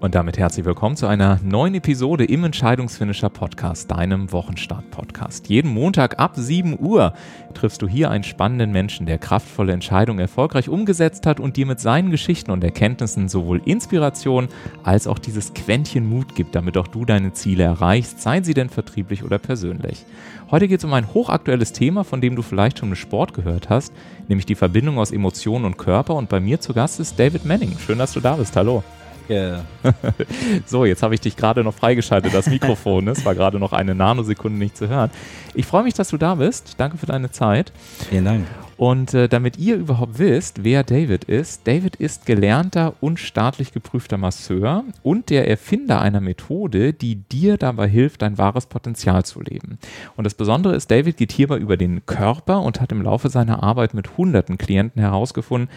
Und damit herzlich willkommen zu einer neuen Episode im Entscheidungsfinisher Podcast, deinem Wochenstart-Podcast. Jeden Montag ab 7 Uhr triffst du hier einen spannenden Menschen, der kraftvolle Entscheidungen erfolgreich umgesetzt hat und dir mit seinen Geschichten und Erkenntnissen sowohl Inspiration als auch dieses Quäntchen Mut gibt, damit auch du deine Ziele erreichst, seien sie denn vertrieblich oder persönlich. Heute geht es um ein hochaktuelles Thema, von dem du vielleicht schon im Sport gehört hast, nämlich die Verbindung aus Emotionen und Körper. Und bei mir zu Gast ist David Manning. Schön, dass du da bist. Hallo. Danke. so, jetzt habe ich dich gerade noch freigeschaltet, das Mikrofon. Es war gerade noch eine Nanosekunde nicht zu hören. Ich freue mich, dass du da bist. Danke für deine Zeit. Vielen Dank. Und äh, damit ihr überhaupt wisst, wer David ist, David ist gelernter und staatlich geprüfter Masseur und der Erfinder einer Methode, die dir dabei hilft, dein wahres Potenzial zu leben. Und das Besondere ist, David geht hierbei über den Körper und hat im Laufe seiner Arbeit mit hunderten Klienten herausgefunden,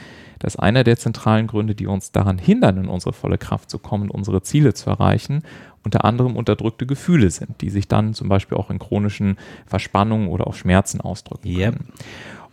dass einer der zentralen Gründe, die uns daran hindern, in unsere volle Kraft zu kommen, unsere Ziele zu erreichen, unter anderem unterdrückte Gefühle sind, die sich dann zum Beispiel auch in chronischen Verspannungen oder auch Schmerzen ausdrücken Yep. können.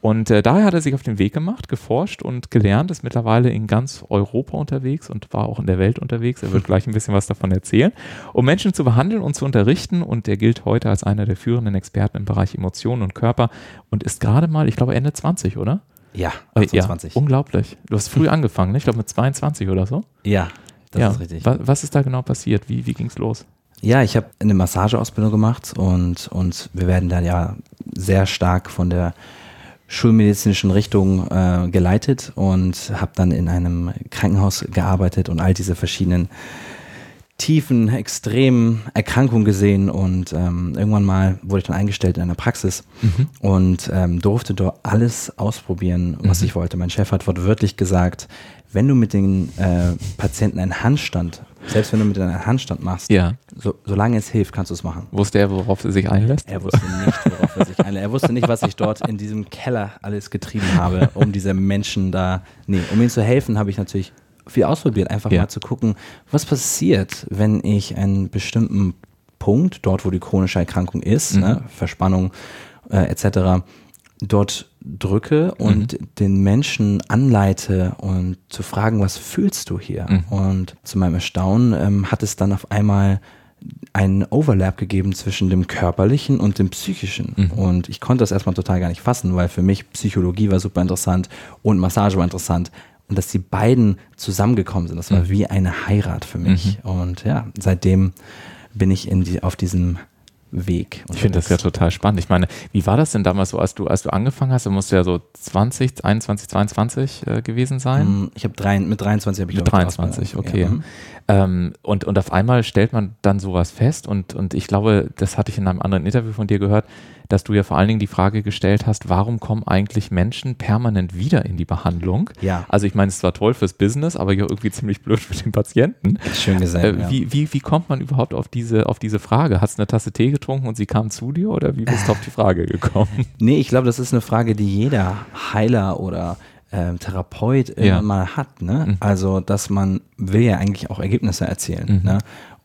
Und äh, daher hat er sich auf den Weg gemacht, geforscht und gelernt, ist mittlerweile in ganz Europa unterwegs und war auch in der Welt unterwegs. Er wird gleich ein bisschen was davon erzählen, um Menschen zu behandeln und zu unterrichten. Und er gilt heute als einer der führenden Experten im Bereich Emotionen und Körper und ist gerade mal, ich glaube, Ende 20, oder? Ja, Äh, 28. Ja, unglaublich. Du hast früh angefangen, ne? ich glaube mit 22 oder so. Ja, das ja. ist richtig. Was, was ist da genau passiert? Wie, wie ging es los? Ja, ich habe eine Massageausbildung gemacht und, und wir werden dann ja sehr stark von der schulmedizinischen Richtung äh, geleitet und habe dann in einem Krankenhaus gearbeitet und all diese verschiedenen tiefen, extremen Erkrankungen gesehen und ähm, irgendwann mal wurde ich dann eingestellt in einer Praxis und ähm, durfte dort alles ausprobieren, was Mhm. ich wollte. Mein Chef hat wortwörtlich gesagt, wenn du mit den äh, Patienten einen Handstand, selbst wenn du mit einen Handstand machst, Ja. so, solange es hilft, kannst du es machen. Wusste er, worauf er sich einlässt? Er wusste nicht, worauf er sich einlässt. Er wusste nicht, was ich dort in diesem Keller alles getrieben habe, um diese Menschen da, nee, um ihnen zu helfen, habe ich natürlich viel ausprobiert, einfach Ja. mal zu gucken, was passiert, wenn ich einen bestimmten Punkt, dort wo die chronische Erkrankung ist, Mhm. ne, Verspannung äh, etc., dort drücke und den Menschen anleite und zu fragen, was fühlst du hier? Mhm. Und zu meinem Erstaunen ähm, hat es dann auf einmal einen Overlap gegeben zwischen dem körperlichen und dem psychischen. Mhm. Und ich konnte das erstmal total gar nicht fassen, weil für mich Psychologie war super interessant und Massage war interessant. Und dass die beiden zusammengekommen sind, das war Mhm. wie eine Heirat für mich. Und ja, seitdem bin ich in die, auf diesem Weg. Ich finde das ja unterwegs. total spannend. Ich meine, wie war das denn damals so, als du, als du angefangen hast? Du musst ja so 20, 21, 22 äh, gewesen sein. Mm, Ich habe drei, mit 23 habe ich Mit glaub ich, die 23, Ausbildung. okay. Ja, mhm. Ähm, und, und auf einmal stellt man dann sowas fest und, und ich glaube, das hatte ich in einem anderen Interview von dir gehört, dass du ja vor allen Dingen die Frage gestellt hast, warum kommen eigentlich Menschen permanent wieder in die Behandlung? Ja. Also ich meine, es ist zwar toll fürs Business, aber ja irgendwie ziemlich blöd für den Patienten. Schön gesagt. Äh, ja. wie, wie, wie kommt man überhaupt auf diese, auf diese Frage? Hast du eine Tasse Tee getrunken und sie kam zu dir oder wie bist du auf die Frage gekommen? Nee, ich glaube, das ist eine Frage, die jeder Heiler oder ähm, Therapeut Ja. irgendwann mal hat. Ne? Mhm. Also, dass man will ja eigentlich auch Ergebnisse erzielen. Mhm. Ne?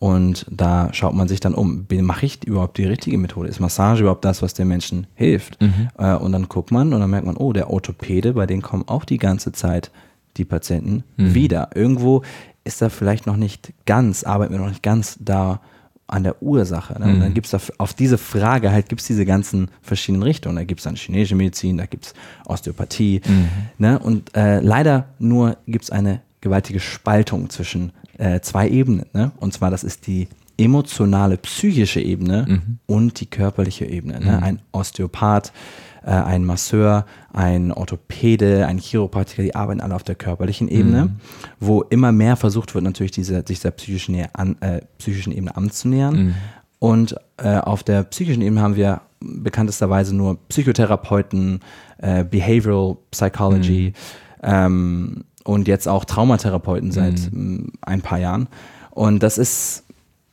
Und da schaut man sich dann um, mache ich überhaupt die richtige Methode? Ist Massage überhaupt das, was den Menschen hilft? Mhm. Äh, und dann guckt man und dann merkt man, oh, der Orthopäde, bei denen kommen auch die ganze Zeit die Patienten Mhm. wieder. Irgendwo ist da vielleicht noch nicht ganz, arbeiten wir noch nicht ganz da an der Ursache. Ne? Und Mhm. dann gibt es auf diese Frage halt, gibt es diese ganzen verschiedenen Richtungen. Da gibt es dann chinesische Medizin, da gibt es Osteopathie. Mhm. Ne? Und äh, leider nur gibt es eine gewaltige Spaltung zwischen äh, zwei Ebenen. Ne? Und zwar, das ist die emotionale, psychische Ebene Mhm. und die körperliche Ebene. Ne? Ein Osteopath, äh, ein Masseur, ein Orthopäde, ein Chiropraktiker, die arbeiten alle auf der körperlichen Ebene, wo immer mehr versucht wird, natürlich diese, sich der psychischen, an, äh, psychischen Ebene anzunähern. Und äh, auf der psychischen Ebene haben wir bekanntesterweise nur Psychotherapeuten, äh, Behavioral Psychology ähm, und jetzt auch Traumatherapeuten seit ähm, ein paar Jahren. Und das ist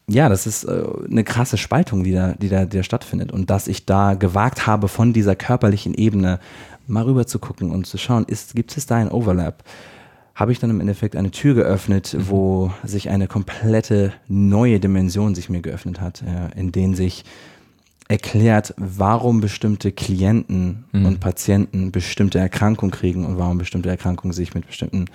ja, das ist äh, eine krasse Spaltung, die da, die, da, die da stattfindet. Und dass ich da gewagt habe, von dieser körperlichen Ebene mal rüber zu gucken und zu schauen, ist, gibt es da einen Overlap? Habe ich dann im Endeffekt eine Tür geöffnet, wo sich eine komplette neue Dimension sich mir geöffnet hat, äh, in denen sich erklärt, warum bestimmte Klienten Mhm. und Patienten bestimmte Erkrankungen kriegen und warum bestimmte Erkrankungen sich mit bestimmten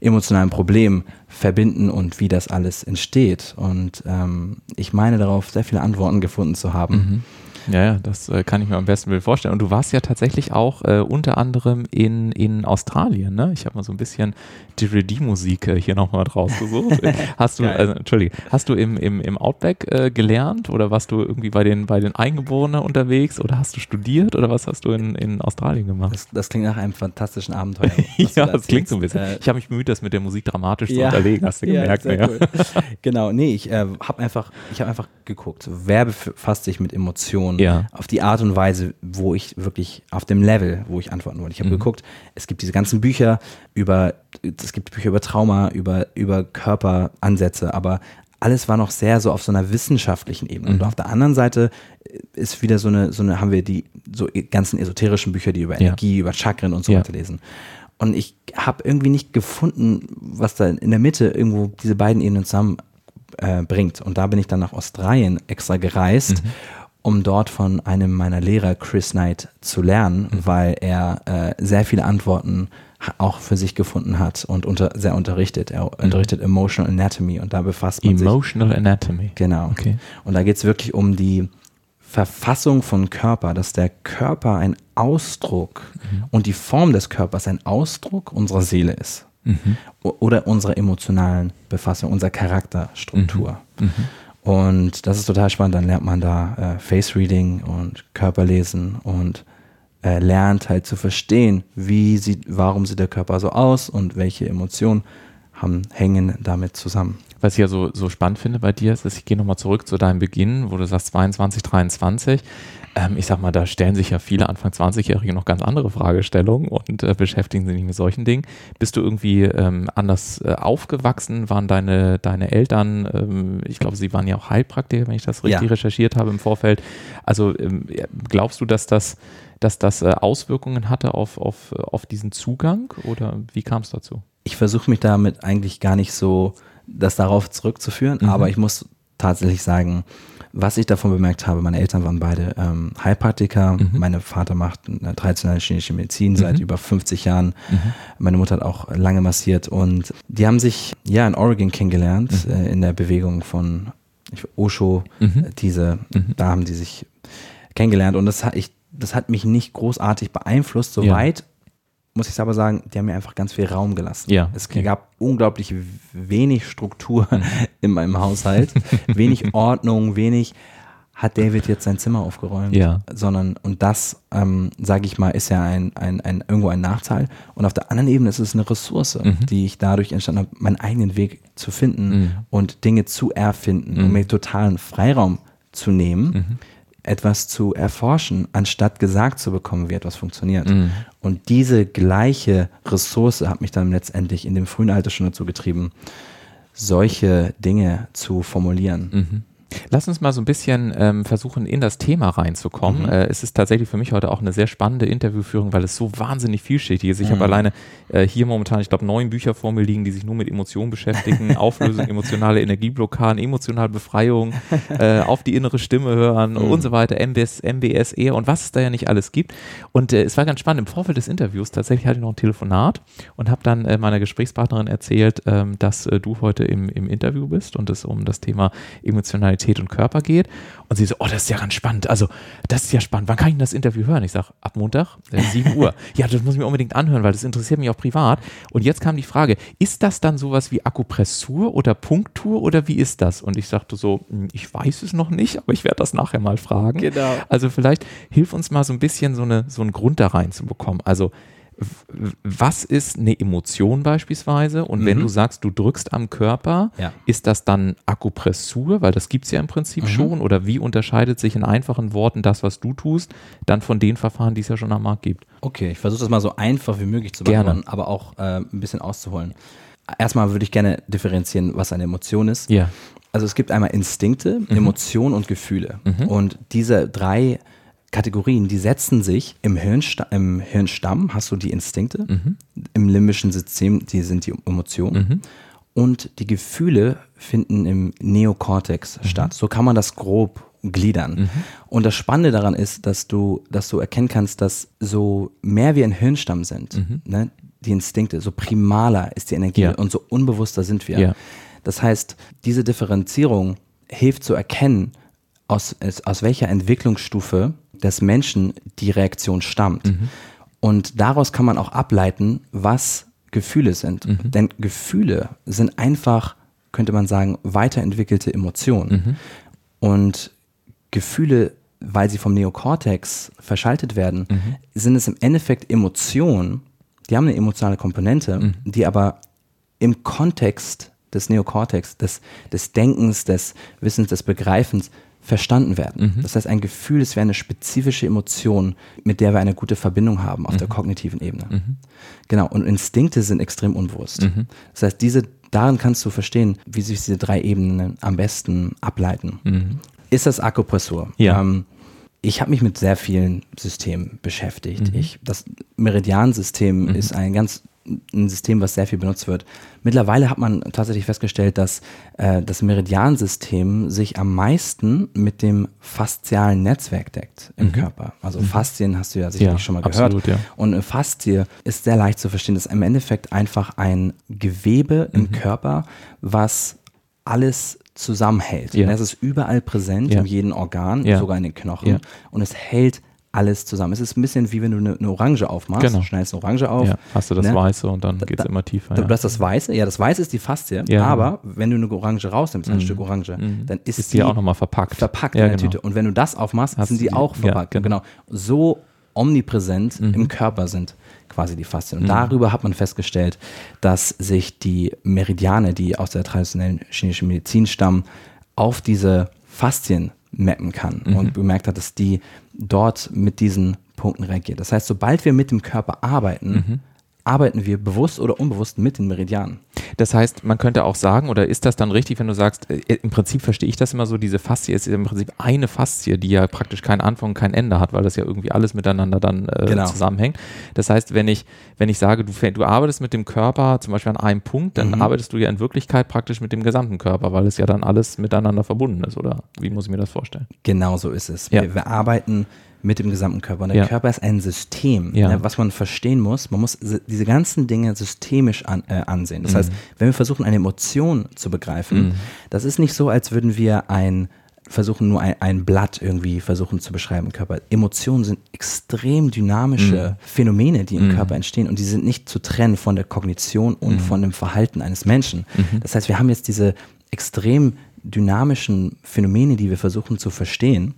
emotionalen Problemen verbinden und wie das alles entsteht. Und ähm, ich meine darauf sehr viele Antworten gefunden zu haben. Mhm. Ja, ja, das äh, kann ich mir am besten vorstellen. Und du warst ja tatsächlich auch äh, unter anderem in, in Australien, ne? Ich habe mal so ein bisschen Didgeridoo-Musik äh, hier nochmal rausgesucht. hast du, also, Entschuldige, hast du im, im, im Outback äh, gelernt oder warst du irgendwie bei den, bei den Eingeborenen unterwegs oder hast du studiert oder was hast du in, in Australien gemacht? Das, das klingt nach einem fantastischen Abenteuer. ja, da das klingt so ein bisschen. Äh, ich habe mich bemüht, das mit der Musik dramatisch zu Ja. unterlegen, hast du gemerkt. sehr ne? cool. genau, nee, ich äh, habe einfach, ich habe einfach geguckt, wer befasst sich mit Emotionen Ja. auf die Art und Weise, wo ich wirklich auf dem Level, wo ich antworten wollte. Ich habe Mhm. geguckt, es gibt diese ganzen Bücher über, es gibt Bücher über Trauma, über über Körperansätze, aber alles war noch sehr so auf so einer wissenschaftlichen Ebene. Und Mhm. auf der anderen Seite ist wieder so eine, so eine, haben wir die so ganzen esoterischen Bücher, die über Ja. Energie, über Chakren und so Ja. weiter lesen. Und ich habe irgendwie nicht gefunden, was da in der Mitte irgendwo diese beiden Ebenen zusammen äh, bringt. Und da bin ich dann nach Australien extra gereist, um dort von einem meiner Lehrer, Chris Knight, zu lernen, weil er äh, sehr viele Antworten auch für sich gefunden hat und unter, sehr unterrichtet. Er unterrichtet Emotional Anatomy und da befasst man sich Emotional Anatomy. Genau. Okay. Und da geht es wirklich um die Verfassung von Körper, dass der Körper ein Ausdruck und die Form des Körpers ein Ausdruck unserer Seele ist. O- Oder unserer emotionalen Befassung, unserer Charakterstruktur. Und das ist total spannend. Dann lernt man da äh, Face Reading und Körperlesen und äh, lernt halt zu verstehen, wie sieht, warum sieht der Körper so aus und welche Emotionen haben, hängen damit zusammen. Was ich ja so, so spannend finde bei dir ist, dass ich gehe nochmal zurück zu deinem Beginn, wo du sagst 22, 23. Ähm, ich sag mal, da stellen sich ja viele Anfang 20-Jährige noch ganz andere Fragestellungen und äh, beschäftigen sich nicht mit solchen Dingen. Bist du irgendwie ähm, anders äh, aufgewachsen? Waren deine, deine Eltern, ähm, ich glaube, sie waren ja auch Heilpraktiker, wenn ich das richtig Ja. recherchiert habe im Vorfeld. Also ähm, glaubst du, dass das, dass das äh, Auswirkungen hatte auf, auf, auf diesen Zugang oder wie kam es dazu? Ich versuche mich damit eigentlich gar nicht so, das darauf zurückzuführen, Mhm. aber ich muss tatsächlich sagen, was ich davon bemerkt habe, meine Eltern waren beide ähm, Heilpraktiker, Mhm. mein Vater macht eine traditionelle chinesische Medizin seit Mhm. über 50 Jahren, Mhm. meine Mutter hat auch lange massiert und die haben sich ja in Oregon kennengelernt, Mhm. äh, in der Bewegung von Osho, Mhm. diese, Mhm. da haben die sich kennengelernt und das hat, ich, das hat mich nicht großartig beeinflusst, Ja. Muss ich aber sagen, die haben mir einfach ganz viel Raum gelassen. Ja, Es gab unglaublich wenig Struktur in meinem Haushalt, wenig Ordnung, wenig hat David jetzt sein Zimmer aufgeräumt, Ja. sondern und das, ähm, sage ich mal, ist ja ein, ein, ein irgendwo ein Nachteil. Und auf der anderen Ebene ist es eine Ressource, Mhm. die ich dadurch entstanden habe, meinen eigenen Weg zu finden Mhm. und Dinge zu erfinden Mhm. und mir totalen Freiraum zu nehmen, Mhm. Etwas zu erforschen, anstatt gesagt zu bekommen, wie etwas funktioniert. Mhm. Und diese gleiche Ressource hat mich dann letztendlich in dem frühen Alter schon dazu getrieben, solche Dinge zu formulieren. Mhm. Lass uns mal so ein bisschen ähm, versuchen, in das Thema reinzukommen. Mhm. Äh, es ist tatsächlich für mich heute auch eine sehr spannende Interviewführung, weil es so wahnsinnig vielschichtig ist. Ich habe Mhm. alleine äh, hier momentan, ich glaube, neun Bücher vor mir liegen, die sich nur mit Emotionen beschäftigen. Auflösung, emotionale Energieblockaden, emotionale Befreiung, äh, auf die innere Stimme hören Mhm. und so weiter, MBS, MBS, eher und was es da ja nicht alles gibt. Und äh, es war ganz spannend. Im Vorfeld des Interviews tatsächlich hatte ich noch ein Telefonat und habe dann äh, meiner Gesprächspartnerin erzählt, ähm, dass äh, du heute im, im Interview bist und es um das Thema Emotionalität und Körper geht. Und sie so, oh, das ist ja ganz spannend. Also, das ist ja spannend. Wann kann ich denn das Interview hören? Ich sage, ab Montag, äh, 7 Uhr. Ja, das muss ich mir unbedingt anhören, weil das interessiert mich auch privat. Und jetzt kam die Frage, ist das dann sowas wie Akupressur oder Punktur oder wie ist das? Und ich sagte so, hm, ich weiß es noch nicht, aber ich werde das nachher mal fragen. Genau. Also vielleicht hilf uns mal so ein bisschen so, eine, so einen Grund da reinzubekommen. Also was ist eine Emotion beispielsweise? Und wenn Mhm. du sagst, du drückst am Körper, Ja. ist das dann Akupressur? Weil das gibt es ja im Prinzip schon. Oder wie unterscheidet sich in einfachen Worten das, was du tust, dann von den Verfahren, die es ja schon am Markt gibt? Okay, ich versuche das mal so einfach wie möglich zu beantworten, aber auch äh, ein bisschen auszuholen. Erstmal würde ich gerne differenzieren, was eine Emotion ist. Ja. Also es gibt einmal Instinkte, Emotionen und Gefühle. Und diese drei Kategorien, die setzen sich im, Hirnsta im Hirnstamm, hast du die Instinkte, im limbischen System, die sind die Emotionen. Und die Gefühle finden im Neokortex statt. So kann man das grob gliedern. Mhm. Und das Spannende daran ist, dass du, dass du erkennen kannst, dass so mehr wir ein Hirnstamm sind, mhm. ne, die Instinkte, so primaler ist die Energie ja. und so unbewusster sind wir. Ja. Das heißt, diese Differenzierung hilft zu erkennen, aus, aus welcher Entwicklungsstufe des Menschen die Reaktion stammt. Mhm. Und daraus kann man auch ableiten, was Gefühle sind. Mhm. Denn Gefühle sind einfach, könnte man sagen, weiterentwickelte Emotionen. Mhm. Und Gefühle, weil sie vom Neokortex verschaltet werden, mhm. sind es im Endeffekt Emotionen, die haben eine emotionale Komponente, mhm. die aber im Kontext des Neokortex, des, des Denkens, des Wissens, des Begreifens verstanden werden. Mhm. Das heißt, ein Gefühl, es wäre eine spezifische Emotion, mit der wir eine gute Verbindung haben auf mhm. der kognitiven Ebene. Mhm. Genau, und Instinkte sind extrem unbewusst. Mhm. Das heißt, diese, darin kannst du verstehen, wie sich diese drei Ebenen am besten ableiten. Mhm. Ist das Akupressur? Ja. Ähm, ich habe mich mit sehr vielen Systemen beschäftigt. Mhm. Ich, das Meridiansystem ist ein ganz ein System, was sehr viel benutzt wird. Mittlerweile hat man tatsächlich festgestellt, dass äh, das Meridiansystem sich am meisten mit dem faszialen Netzwerk deckt im mhm. Körper. Also mhm. Faszien hast du ja sicherlich ja, schon mal gehört. Absolut, ja. Und eine Faszie ist sehr leicht zu verstehen. Das ist im Endeffekt einfach ein Gewebe mhm. im Körper, was alles zusammenhält. Ja. Und es ist überall präsent, ja. in jedem Organ, ja. sogar in den Knochen. Und es hält alles zusammen. Es ist ein bisschen wie wenn du eine, eine Orange aufmachst. Genau. Schneidest eine Orange auf. Ja, hast du das ne? Weiße und dann geht es immer tiefer. Du, ja. hast das Weiße, ja, das Weiße ist die Faszie, ja, aber genau. wenn du eine Orange rausnimmst, ein mhm. Stück Orange, mhm. dann ist, ist die, die auch nochmal verpackt. Verpackt in der genau. Tüte. Und wenn du das aufmachst, hast sind die, die auch verpackt. genau. genau. So omnipräsent mhm. im Körper sind quasi die Faszien. Und mhm. darüber hat man festgestellt, dass sich die Meridiane, die aus der traditionellen chinesischen Medizin stammen, auf diese Faszien mappen kann mhm. und bemerkt hat, dass die dort mit diesen Punkten reagiert. Das heißt, sobald wir mit dem Körper arbeiten, mhm arbeiten wir bewusst oder unbewusst mit den Meridianen. Das heißt, man könnte auch sagen, oder ist das dann richtig, wenn du sagst, äh, im Prinzip verstehe ich das immer so, diese Faszie ist im Prinzip eine Faszie, die ja praktisch keinen Anfang und kein Ende hat, weil das ja irgendwie alles miteinander dann äh, genau. zusammenhängt. Das heißt, wenn ich, wenn ich sage, du, du arbeitest mit dem Körper zum Beispiel an einem Punkt, dann mhm. arbeitest du ja in Wirklichkeit praktisch mit dem gesamten Körper, weil es ja dann alles miteinander verbunden ist, oder wie muss ich mir das vorstellen? Genau so ist es. Ja. Wir, wir arbeiten mit dem gesamten Körper. Und der ja. Körper ist ein System, ja. ne, was man verstehen muss. Man muss diese ganzen Dinge systemisch an, äh, ansehen. Das mhm. heißt, wenn wir versuchen, eine Emotion zu begreifen, mhm. das ist nicht so, als würden wir ein versuchen nur ein, ein, Blatt irgendwie versuchen zu beschreiben im Körper. Emotionen sind extrem dynamische mhm. Phänomene, die im mhm. Körper entstehen und die sind nicht zu trennen von der Kognition und mhm. von dem Verhalten eines Menschen. Mhm. Das heißt, wir haben jetzt diese extrem dynamischen Phänomene, die wir versuchen zu verstehen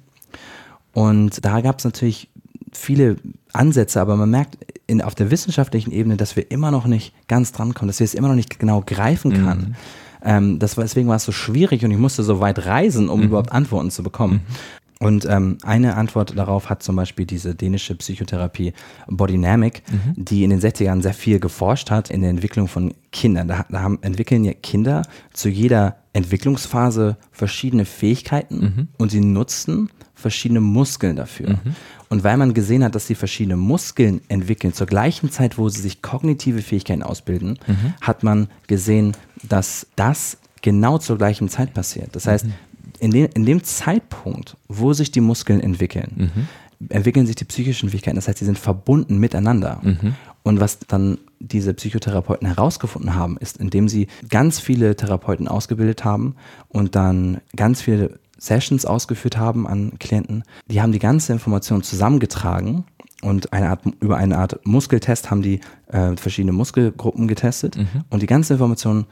und da gab es natürlich viele Ansätze, aber man merkt in, auf der wissenschaftlichen Ebene, dass wir immer noch nicht ganz drankommen, dass wir es immer noch nicht genau greifen kann. Mhm. Ähm, das war, deswegen war es so schwierig und ich musste so weit reisen, um mhm. überhaupt Antworten zu bekommen. Mhm. Und ähm, eine Antwort darauf hat zum Beispiel diese dänische Psychotherapie Bodynamic, mhm. die in den 60er Jahren sehr viel geforscht hat in der Entwicklung von Kindern. Da, da haben, entwickeln ja Kinder zu jeder Entwicklungsphase verschiedene Fähigkeiten mhm. und sie nutzen verschiedene Muskeln dafür. Mhm. Und weil man gesehen hat, dass sie verschiedene Muskeln entwickeln, zur gleichen Zeit, wo sie sich kognitive Fähigkeiten ausbilden, mhm. hat man gesehen, dass das genau zur gleichen Zeit passiert. Das heißt, mhm. in, dem, in dem Zeitpunkt, wo sich die Muskeln entwickeln, mhm. entwickeln sich die psychischen Fähigkeiten. Das heißt, sie sind verbunden miteinander. Mhm. Und was dann diese Psychotherapeuten herausgefunden haben, ist, indem sie ganz viele Therapeuten ausgebildet haben und dann ganz viele Sessions ausgeführt haben an Klienten. Die haben die ganze Information zusammengetragen und eine Art, über eine Art Muskeltest haben die äh, verschiedene Muskelgruppen getestet mhm. und die ganze Information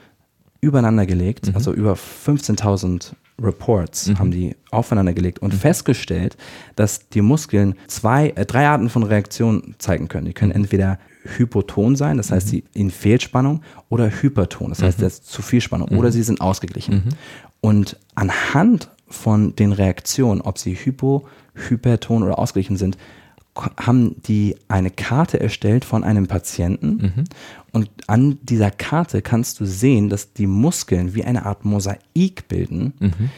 übereinander gelegt, mhm. also über 15.000 Reports mhm. haben die aufeinander gelegt und mhm. festgestellt, dass die Muskeln zwei, äh, drei Arten von Reaktionen zeigen können. Die können mhm. entweder hypoton sein, das heißt, mhm. sie in Fehlspannung, oder hyperton, das heißt, das ist zu viel Spannung, oder sie sind ausgeglichen. Und anhand von den Reaktionen, ob sie hypo, hyperton oder ausgeglichen sind, haben die eine Karte erstellt von einem Patienten mhm. und an dieser Karte kannst du sehen, dass die Muskeln wie eine Art Mosaik bilden, mhm.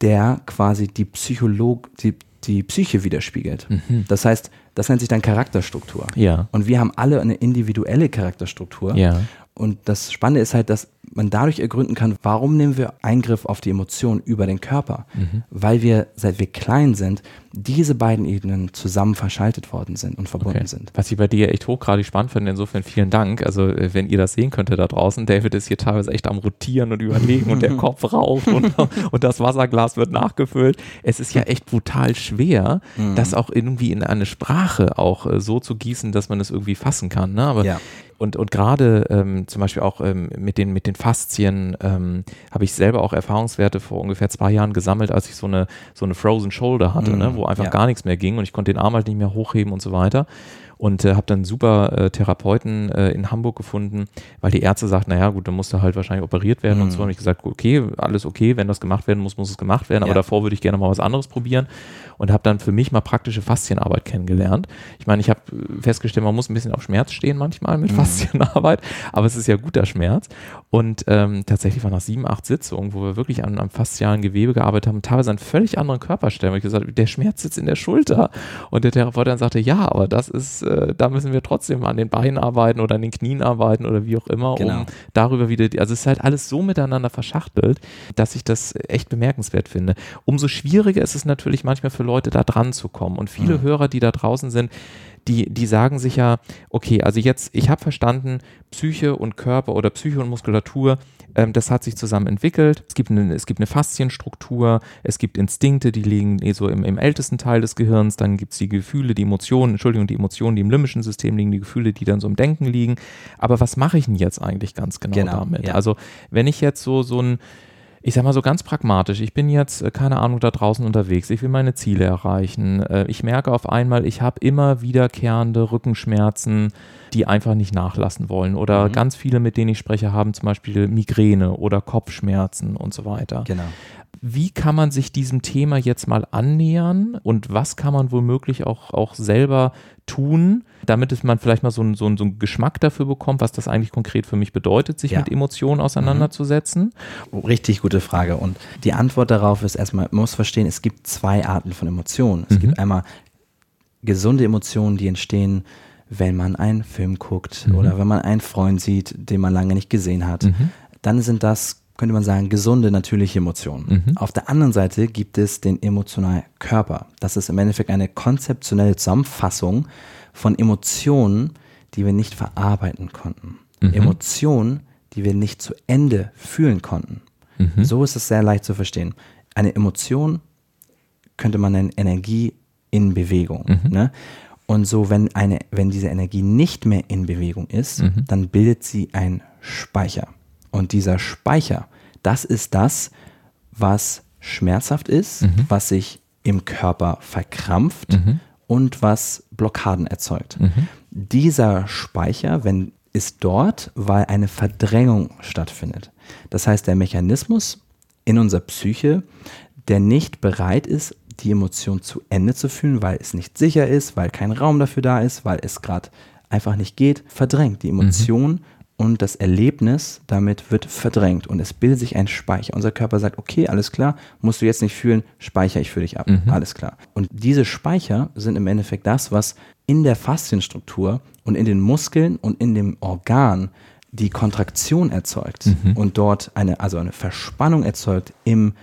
der quasi die Psycholog, die, die Psyche widerspiegelt. Mhm. Das heißt, das nennt sich dann Charakterstruktur. Ja. Und wir haben alle eine individuelle Charakterstruktur. Ja. Und das Spannende ist halt, dass man dadurch ergründen kann, warum nehmen wir Eingriff auf die Emotionen über den Körper? Mhm. Weil wir, seit wir klein sind, diese beiden Ebenen zusammen verschaltet worden sind und verbunden okay. sind. Was ich bei dir echt hochgradig spannend finde, insofern vielen Dank. Also äh, wenn ihr das sehen könntet da draußen, David ist hier teilweise echt am Rotieren und Überlegen und der Kopf raucht und, und das Wasserglas wird nachgefüllt. Es ist ja echt brutal schwer, mhm. das auch irgendwie in eine Sprache auch äh, so zu gießen, dass man es irgendwie fassen kann. Ne? Aber ja und, und gerade ähm, zum Beispiel auch ähm, mit, den, mit den Faszien ähm, habe ich selber auch Erfahrungswerte vor ungefähr zwei Jahren gesammelt, als ich so eine, so eine Frozen Shoulder hatte, mm, ne, wo einfach ja. gar nichts mehr ging und ich konnte den Arm halt nicht mehr hochheben und so weiter und äh, habe dann super äh, Therapeuten äh, in Hamburg gefunden, weil die Ärzte sagten, naja gut, dann musste halt wahrscheinlich operiert werden mhm. und so habe ich gesagt, okay, alles okay, wenn das gemacht werden muss, muss es gemacht werden, aber ja. davor würde ich gerne mal was anderes probieren und habe dann für mich mal praktische Faszienarbeit kennengelernt. Ich meine, ich habe festgestellt, man muss ein bisschen auf Schmerz stehen manchmal mit mhm. Faszienarbeit, aber es ist ja guter Schmerz und ähm, tatsächlich war nach sieben, acht Sitzungen, wo wir wirklich an, am faszialen Gewebe gearbeitet haben, teilweise an völlig anderen Körperstellen, wo ich gesagt habe, der Schmerz sitzt in der Schulter und der Therapeut dann sagte, ja, aber das ist äh, da müssen wir trotzdem an den Beinen arbeiten oder an den Knien arbeiten oder wie auch immer, genau. um darüber wieder, also es ist halt alles so miteinander verschachtelt, dass ich das echt bemerkenswert finde. Umso schwieriger ist es natürlich manchmal für Leute, da dran zu kommen. Und viele mhm. Hörer, die da draußen sind, die, die sagen sich ja, okay, also jetzt, ich habe verstanden, Psyche und Körper oder Psyche und Muskulatur, ähm, das hat sich zusammen entwickelt. Es gibt, eine, es gibt eine Faszienstruktur, es gibt Instinkte, die liegen eh so im, im ältesten Teil des Gehirns, dann gibt es die Gefühle, die Emotionen, Entschuldigung, die Emotionen, die im limbischen System liegen, die Gefühle, die dann so im Denken liegen. Aber was mache ich denn jetzt eigentlich ganz genau, genau damit? Ja. Also wenn ich jetzt so, so ein ich sag mal so ganz pragmatisch, ich bin jetzt, äh, keine Ahnung, da draußen unterwegs, ich will meine Ziele erreichen. Äh, ich merke auf einmal, ich habe immer wiederkehrende Rückenschmerzen, die einfach nicht nachlassen wollen. Oder mhm. ganz viele, mit denen ich spreche, haben zum Beispiel Migräne oder Kopfschmerzen und so weiter. Genau. Wie kann man sich diesem Thema jetzt mal annähern und was kann man womöglich auch, auch selber tun, damit es man vielleicht mal so, ein, so, so einen Geschmack dafür bekommt, was das eigentlich konkret für mich bedeutet, sich ja. mit Emotionen auseinanderzusetzen? Mhm. Richtig gute Frage. Und die Antwort darauf ist erstmal, man muss verstehen, es gibt zwei Arten von Emotionen. Es mhm. gibt einmal gesunde Emotionen, die entstehen, wenn man einen Film guckt mhm. oder wenn man einen Freund sieht, den man lange nicht gesehen hat. Mhm. Dann sind das könnte man sagen, gesunde, natürliche Emotionen. Mhm. Auf der anderen Seite gibt es den emotionalen Körper. Das ist im Endeffekt eine konzeptionelle Zusammenfassung von Emotionen, die wir nicht verarbeiten konnten. Mhm. Emotionen, die wir nicht zu Ende fühlen konnten. Mhm. So ist es sehr leicht zu verstehen. Eine Emotion könnte man nennen Energie in Bewegung. Mhm. Ne? Und so, wenn, eine, wenn diese Energie nicht mehr in Bewegung ist, mhm. dann bildet sie einen Speicher. Und dieser Speicher, das ist das, was schmerzhaft ist, mhm. was sich im Körper verkrampft mhm. und was Blockaden erzeugt. Mhm. Dieser Speicher, wenn ist dort, weil eine Verdrängung stattfindet. Das heißt, der Mechanismus in unserer Psyche, der nicht bereit ist, die Emotion zu Ende zu fühlen, weil es nicht sicher ist, weil kein Raum dafür da ist, weil es gerade einfach nicht geht, verdrängt die mhm. Emotion und das Erlebnis damit wird verdrängt und es bildet sich ein Speicher. Unser Körper sagt, okay, alles klar, musst du jetzt nicht fühlen, speichere ich für dich ab. Mhm. Alles klar. Und diese Speicher sind im Endeffekt das, was in der Faszienstruktur und in den Muskeln und in dem Organ die Kontraktion erzeugt mhm. und dort eine, also eine Verspannung erzeugt im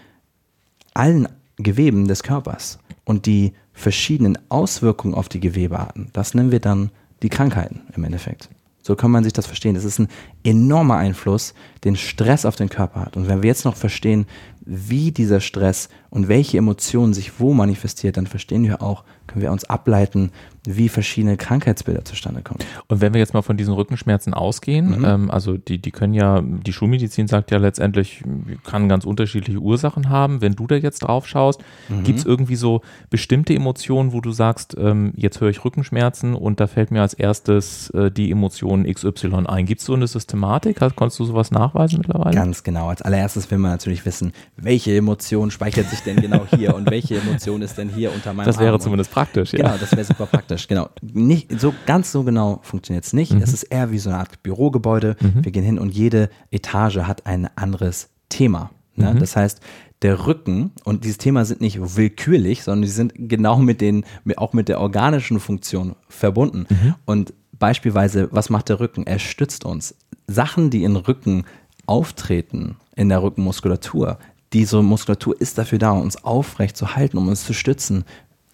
allen Geweben des Körpers und die verschiedenen Auswirkungen auf die Gewebearten. Das nennen wir dann die Krankheiten im Endeffekt. So kann man sich das verstehen. Das ist ein enormer Einfluss, den Stress auf den Körper hat. Und wenn wir jetzt noch verstehen, wie dieser Stress und welche Emotionen sich wo manifestiert, dann verstehen wir auch, können wir uns ableiten, wie verschiedene Krankheitsbilder zustande kommen. Und wenn wir jetzt mal von diesen Rückenschmerzen ausgehen, mhm. ähm, also die, die können ja, die Schulmedizin sagt ja letztendlich, kann ganz unterschiedliche Ursachen haben. Wenn du da jetzt drauf schaust, mhm. gibt es irgendwie so bestimmte Emotionen, wo du sagst, ähm, jetzt höre ich Rückenschmerzen und da fällt mir als erstes äh, die Emotion XY ein. Gibt es so eine Systematik? Hast, konntest du sowas nachweisen mittlerweile? Ganz genau. Als allererstes will man natürlich wissen, welche Emotion speichert sich denn genau hier und welche Emotion ist denn hier unter meinem Das wäre Arm zumindest praktisch, ja. Genau, das wäre super praktisch. Genau. Nicht, so ganz so genau funktioniert es nicht. Mhm. Es ist eher wie so eine Art Bürogebäude. Mhm. Wir gehen hin und jede Etage hat ein anderes Thema. Ne? Mhm. Das heißt, der Rücken und dieses Thema sind nicht willkürlich, sondern die sind genau mit den, auch mit der organischen Funktion verbunden. Mhm. Und beispielsweise, was macht der Rücken? Er stützt uns. Sachen, die in Rücken auftreten in der Rückenmuskulatur, diese Muskulatur ist dafür da, uns aufrecht zu halten, um uns zu stützen.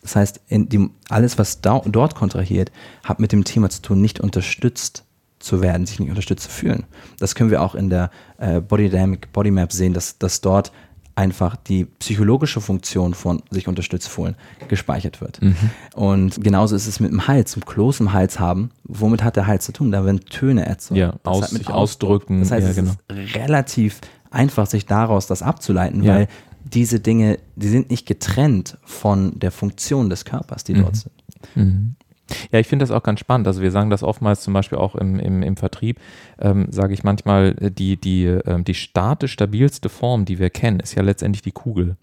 Das heißt, die, alles, was da, dort kontrahiert, hat mit dem Thema zu tun, nicht unterstützt zu werden, sich nicht unterstützt zu fühlen. Das können wir auch in der äh, Body Dynamic Body Map sehen, dass, dass dort einfach die psychologische Funktion von sich unterstützt fühlen gespeichert wird. Mhm. Und genauso ist es mit dem Hals, zum Kloß im Hals haben. Womit hat der Hals zu tun? Da werden Töne erzeugt. Ja, aus, sich ausdrücken. Das heißt, ja, es genau. ist relativ einfach, sich daraus das abzuleiten, ja. weil diese Dinge, die sind nicht getrennt von der Funktion des Körpers, die mhm. dort sind. Mhm. Ja, ich finde das auch ganz spannend. Also wir sagen das oftmals zum Beispiel auch im, im, im Vertrieb, ähm, sage ich manchmal, äh, die, die, äh, die statisch stabilste Form, die wir kennen, ist ja letztendlich die Kugel.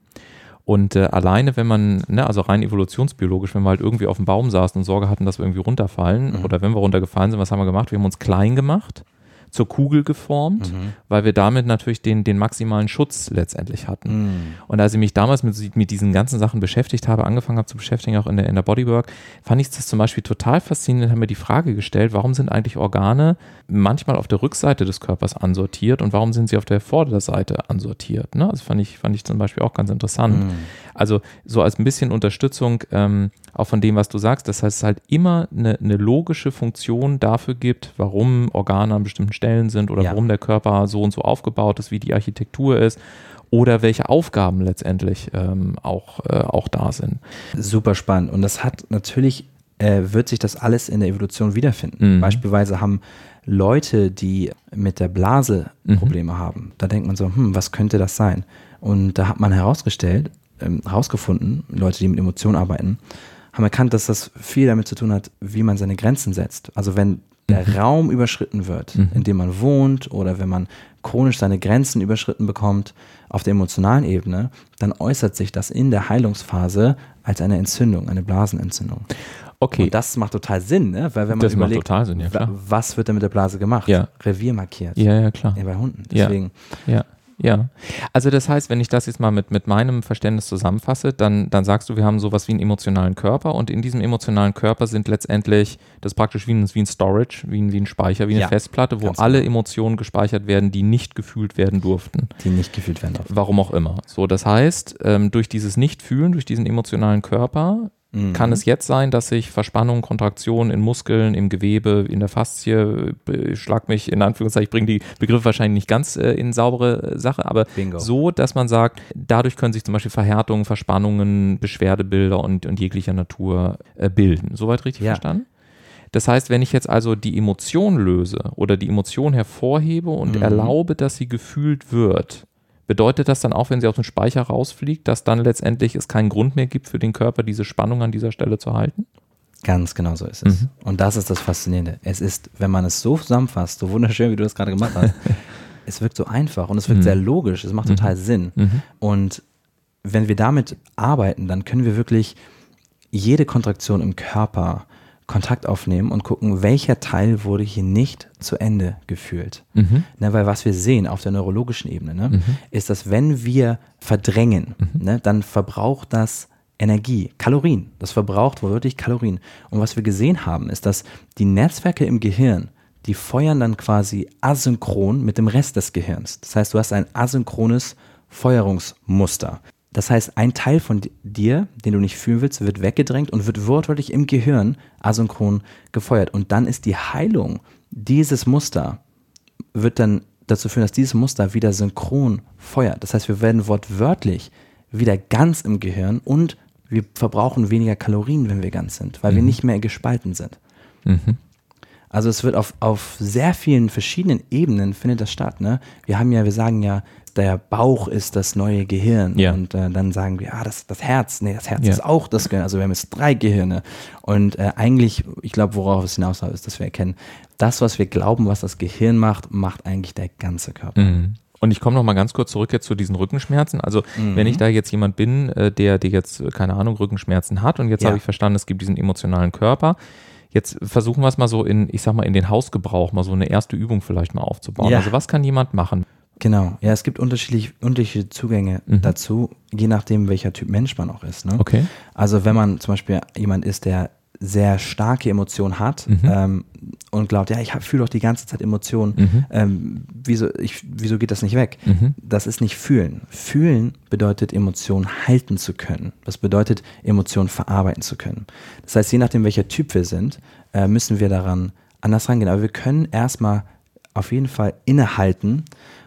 Und äh, alleine, wenn man, ne, also rein evolutionsbiologisch, wenn wir halt irgendwie auf dem Baum saßen und Sorge hatten, dass wir irgendwie runterfallen, mhm. oder wenn wir runtergefallen sind, was haben wir gemacht? Wir haben uns klein gemacht zur Kugel geformt, mhm. weil wir damit natürlich den, den maximalen Schutz letztendlich hatten. Mhm. Und als ich mich damals mit, mit diesen ganzen Sachen beschäftigt habe, angefangen habe zu beschäftigen, auch in der, in der Bodywork, fand ich das zum Beispiel total faszinierend, habe mir die Frage gestellt, warum sind eigentlich Organe manchmal auf der Rückseite des Körpers ansortiert und warum sind sie auf der Vorderseite ansortiert? Ne? Das fand ich, fand ich zum Beispiel auch ganz interessant. Mhm. Also so als ein bisschen Unterstützung ähm, auch von dem, was du sagst. Das heißt, es halt immer eine, eine logische Funktion dafür gibt, warum Organe an bestimmten Stellen sind oder ja. warum der Körper so und so aufgebaut ist, wie die Architektur ist oder welche Aufgaben letztendlich ähm, auch, äh, auch da sind. Super spannend. Und das hat natürlich, äh, wird sich das alles in der Evolution wiederfinden. Mhm. Beispielsweise haben Leute, die mit der Blase mhm. Probleme mhm. haben, da denkt man so, hm, was könnte das sein? Und da hat man herausgestellt, ähm, herausgefunden, Leute, die mit Emotionen arbeiten, haben erkannt, dass das viel damit zu tun hat, wie man seine Grenzen setzt. Also wenn der mhm. Raum überschritten wird, mhm. in dem man wohnt oder wenn man chronisch seine Grenzen überschritten bekommt auf der emotionalen Ebene, dann äußert sich das in der Heilungsphase als eine Entzündung, eine Blasenentzündung. Okay. Und das macht total Sinn, ne? weil wenn man das überlegt, Sinn, ja, was wird denn mit der Blase gemacht? Ja. Revier markiert. Ja, ja, klar. Ja, bei Hunden. Deswegen. Ja. ja. Ja, also das heißt, wenn ich das jetzt mal mit, mit meinem Verständnis zusammenfasse, dann, dann sagst du, wir haben sowas wie einen emotionalen Körper und in diesem emotionalen Körper sind letztendlich, das ist praktisch wie ein, wie ein Storage, wie ein, wie ein Speicher, wie eine ja, Festplatte, wo alle genau. Emotionen gespeichert werden, die nicht gefühlt werden durften. Die nicht gefühlt werden durften. Warum auch immer. So, das heißt, ähm, durch dieses Nicht-Fühlen, durch diesen emotionalen Körper Mhm. Kann es jetzt sein, dass sich Verspannungen, Kontraktionen in Muskeln, im Gewebe, in der Faszie, äh, schlag mich in Anführungszeichen, ich bringe die Begriffe wahrscheinlich nicht ganz äh, in saubere äh, Sache, aber Bingo. so, dass man sagt, dadurch können sich zum Beispiel Verhärtungen, Verspannungen, Beschwerdebilder und, und jeglicher Natur äh, bilden. Soweit richtig ja. verstanden? Das heißt, wenn ich jetzt also die Emotion löse oder die Emotion hervorhebe und mhm. erlaube, dass sie gefühlt wird, Bedeutet das dann auch, wenn sie aus dem Speicher rausfliegt, dass dann letztendlich es keinen Grund mehr gibt für den Körper, diese Spannung an dieser Stelle zu halten? Ganz genau so ist es. Mhm. Und das ist das Faszinierende. Es ist, wenn man es so zusammenfasst, so wunderschön, wie du das gerade gemacht hast, es wirkt so einfach und es wirkt mhm. sehr logisch, es macht mhm. total Sinn. Mhm. Und wenn wir damit arbeiten, dann können wir wirklich jede Kontraktion im Körper Kontakt aufnehmen und gucken, welcher Teil wurde hier nicht zu Ende gefühlt. Mhm. Ne, weil was wir sehen auf der neurologischen Ebene, ne, mhm. ist, dass wenn wir verdrängen, mhm. ne, dann verbraucht das Energie, Kalorien. Das verbraucht wirklich Kalorien. Und was wir gesehen haben, ist, dass die Netzwerke im Gehirn, die feuern dann quasi asynchron mit dem Rest des Gehirns. Das heißt, du hast ein asynchrones Feuerungsmuster. Das heißt, ein Teil von dir, den du nicht fühlen willst, wird weggedrängt und wird wortwörtlich im Gehirn asynchron gefeuert. Und dann ist die Heilung dieses Muster, wird dann dazu führen, dass dieses Muster wieder synchron feuert. Das heißt, wir werden wortwörtlich wieder ganz im Gehirn und wir verbrauchen weniger Kalorien, wenn wir ganz sind, weil mhm. wir nicht mehr gespalten sind. Mhm. Also es wird auf, auf sehr vielen verschiedenen Ebenen findet das statt. Ne? Wir haben ja, wir sagen ja, der Bauch ist das neue Gehirn. Ja. Und äh, dann sagen wir, ah, das, das Herz, nee, das Herz ja. ist auch das Gehirn. Also wir haben jetzt drei Gehirne. Und äh, eigentlich, ich glaube, worauf es hinaus ist, dass wir erkennen, das, was wir glauben, was das Gehirn macht, macht eigentlich der ganze Körper. Mhm. Und ich komme noch mal ganz kurz zurück jetzt zu diesen Rückenschmerzen. Also mhm. wenn ich da jetzt jemand bin, äh, der, der jetzt, keine Ahnung, Rückenschmerzen hat und jetzt ja. habe ich verstanden, es gibt diesen emotionalen Körper, Jetzt versuchen wir es mal so in, ich sag mal, in den Hausgebrauch mal so eine erste Übung vielleicht mal aufzubauen. Ja. Also was kann jemand machen? Genau, ja, es gibt unterschiedlich, unterschiedliche Zugänge mhm. dazu, je nachdem, welcher Typ Mensch man auch ist. Ne? Okay. Also wenn man zum Beispiel jemand ist, der sehr starke Emotion hat mhm. ähm, und glaubt, ja, ich fühle doch die ganze Zeit Emotionen, mhm. ähm, wieso, ich, wieso geht das nicht weg? Mhm. Das ist nicht fühlen. Fühlen bedeutet, Emotionen halten zu können. Das bedeutet, Emotionen verarbeiten zu können. Das heißt, je nachdem, welcher Typ wir sind, äh, müssen wir daran anders rangehen. Aber wir können erstmal auf jeden Fall innehalten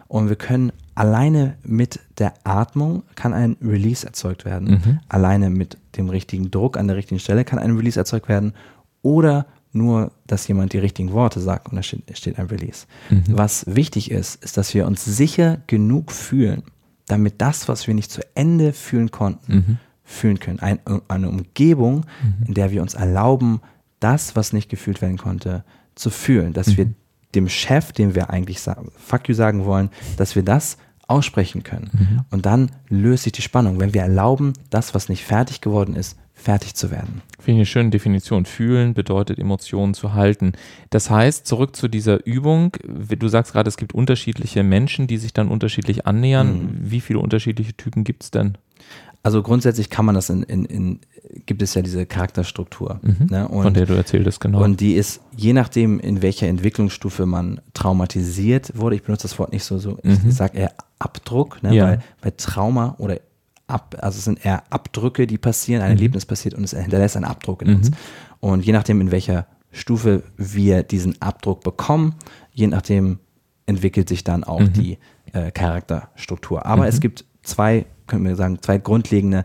und wir können alleine mit der Atmung kann ein Release erzeugt werden. Mhm. Alleine mit dem richtigen Druck an der richtigen Stelle kann ein Release erzeugt werden. Oder nur, dass jemand die richtigen Worte sagt und da steht, ein Release. Mhm. Was wichtig ist, ist, dass wir uns sicher genug fühlen, damit das, was wir nicht zu Ende fühlen konnten, mhm. fühlen können. Ein, eine Umgebung, mhm. in der wir uns erlauben, das, was nicht gefühlt werden konnte, zu fühlen. Dass wir mhm. Dem Chef, dem wir eigentlich sagen, fuck you sagen wollen, dass wir das aussprechen können. Mhm. Und dann löst sich die Spannung, wenn wir erlauben, das, was nicht fertig geworden ist, fertig zu werden. Finde ich eine schöne Definition. Fühlen bedeutet Emotionen zu halten. Das heißt, zurück zu dieser Übung, du sagst gerade, es gibt unterschiedliche Menschen, die sich dann unterschiedlich annähern. Mhm. Wie viele unterschiedliche Typen gibt es denn? Also grundsätzlich kann man das in, in, in gibt es ja diese Charakterstruktur. Mhm, ne? und, von der du erzähltest, genau. Und die ist, je nachdem, in welcher Entwicklungsstufe man traumatisiert wurde, ich benutze das Wort nicht so, so ich, mhm. sage eher Abdruck, ne? ja. weil bei Trauma oder Ab, also es sind eher Abdrücke, die passieren, ein mhm. Erlebnis passiert und es hinterlässt einen Abdruck in uns. Mhm. Und je nachdem, in welcher Stufe wir diesen Abdruck bekommen, je nachdem entwickelt sich dann auch mhm. die äh, Charakterstruktur. Aber mhm. es gibt zwei, können wir sagen, zwei grundlegende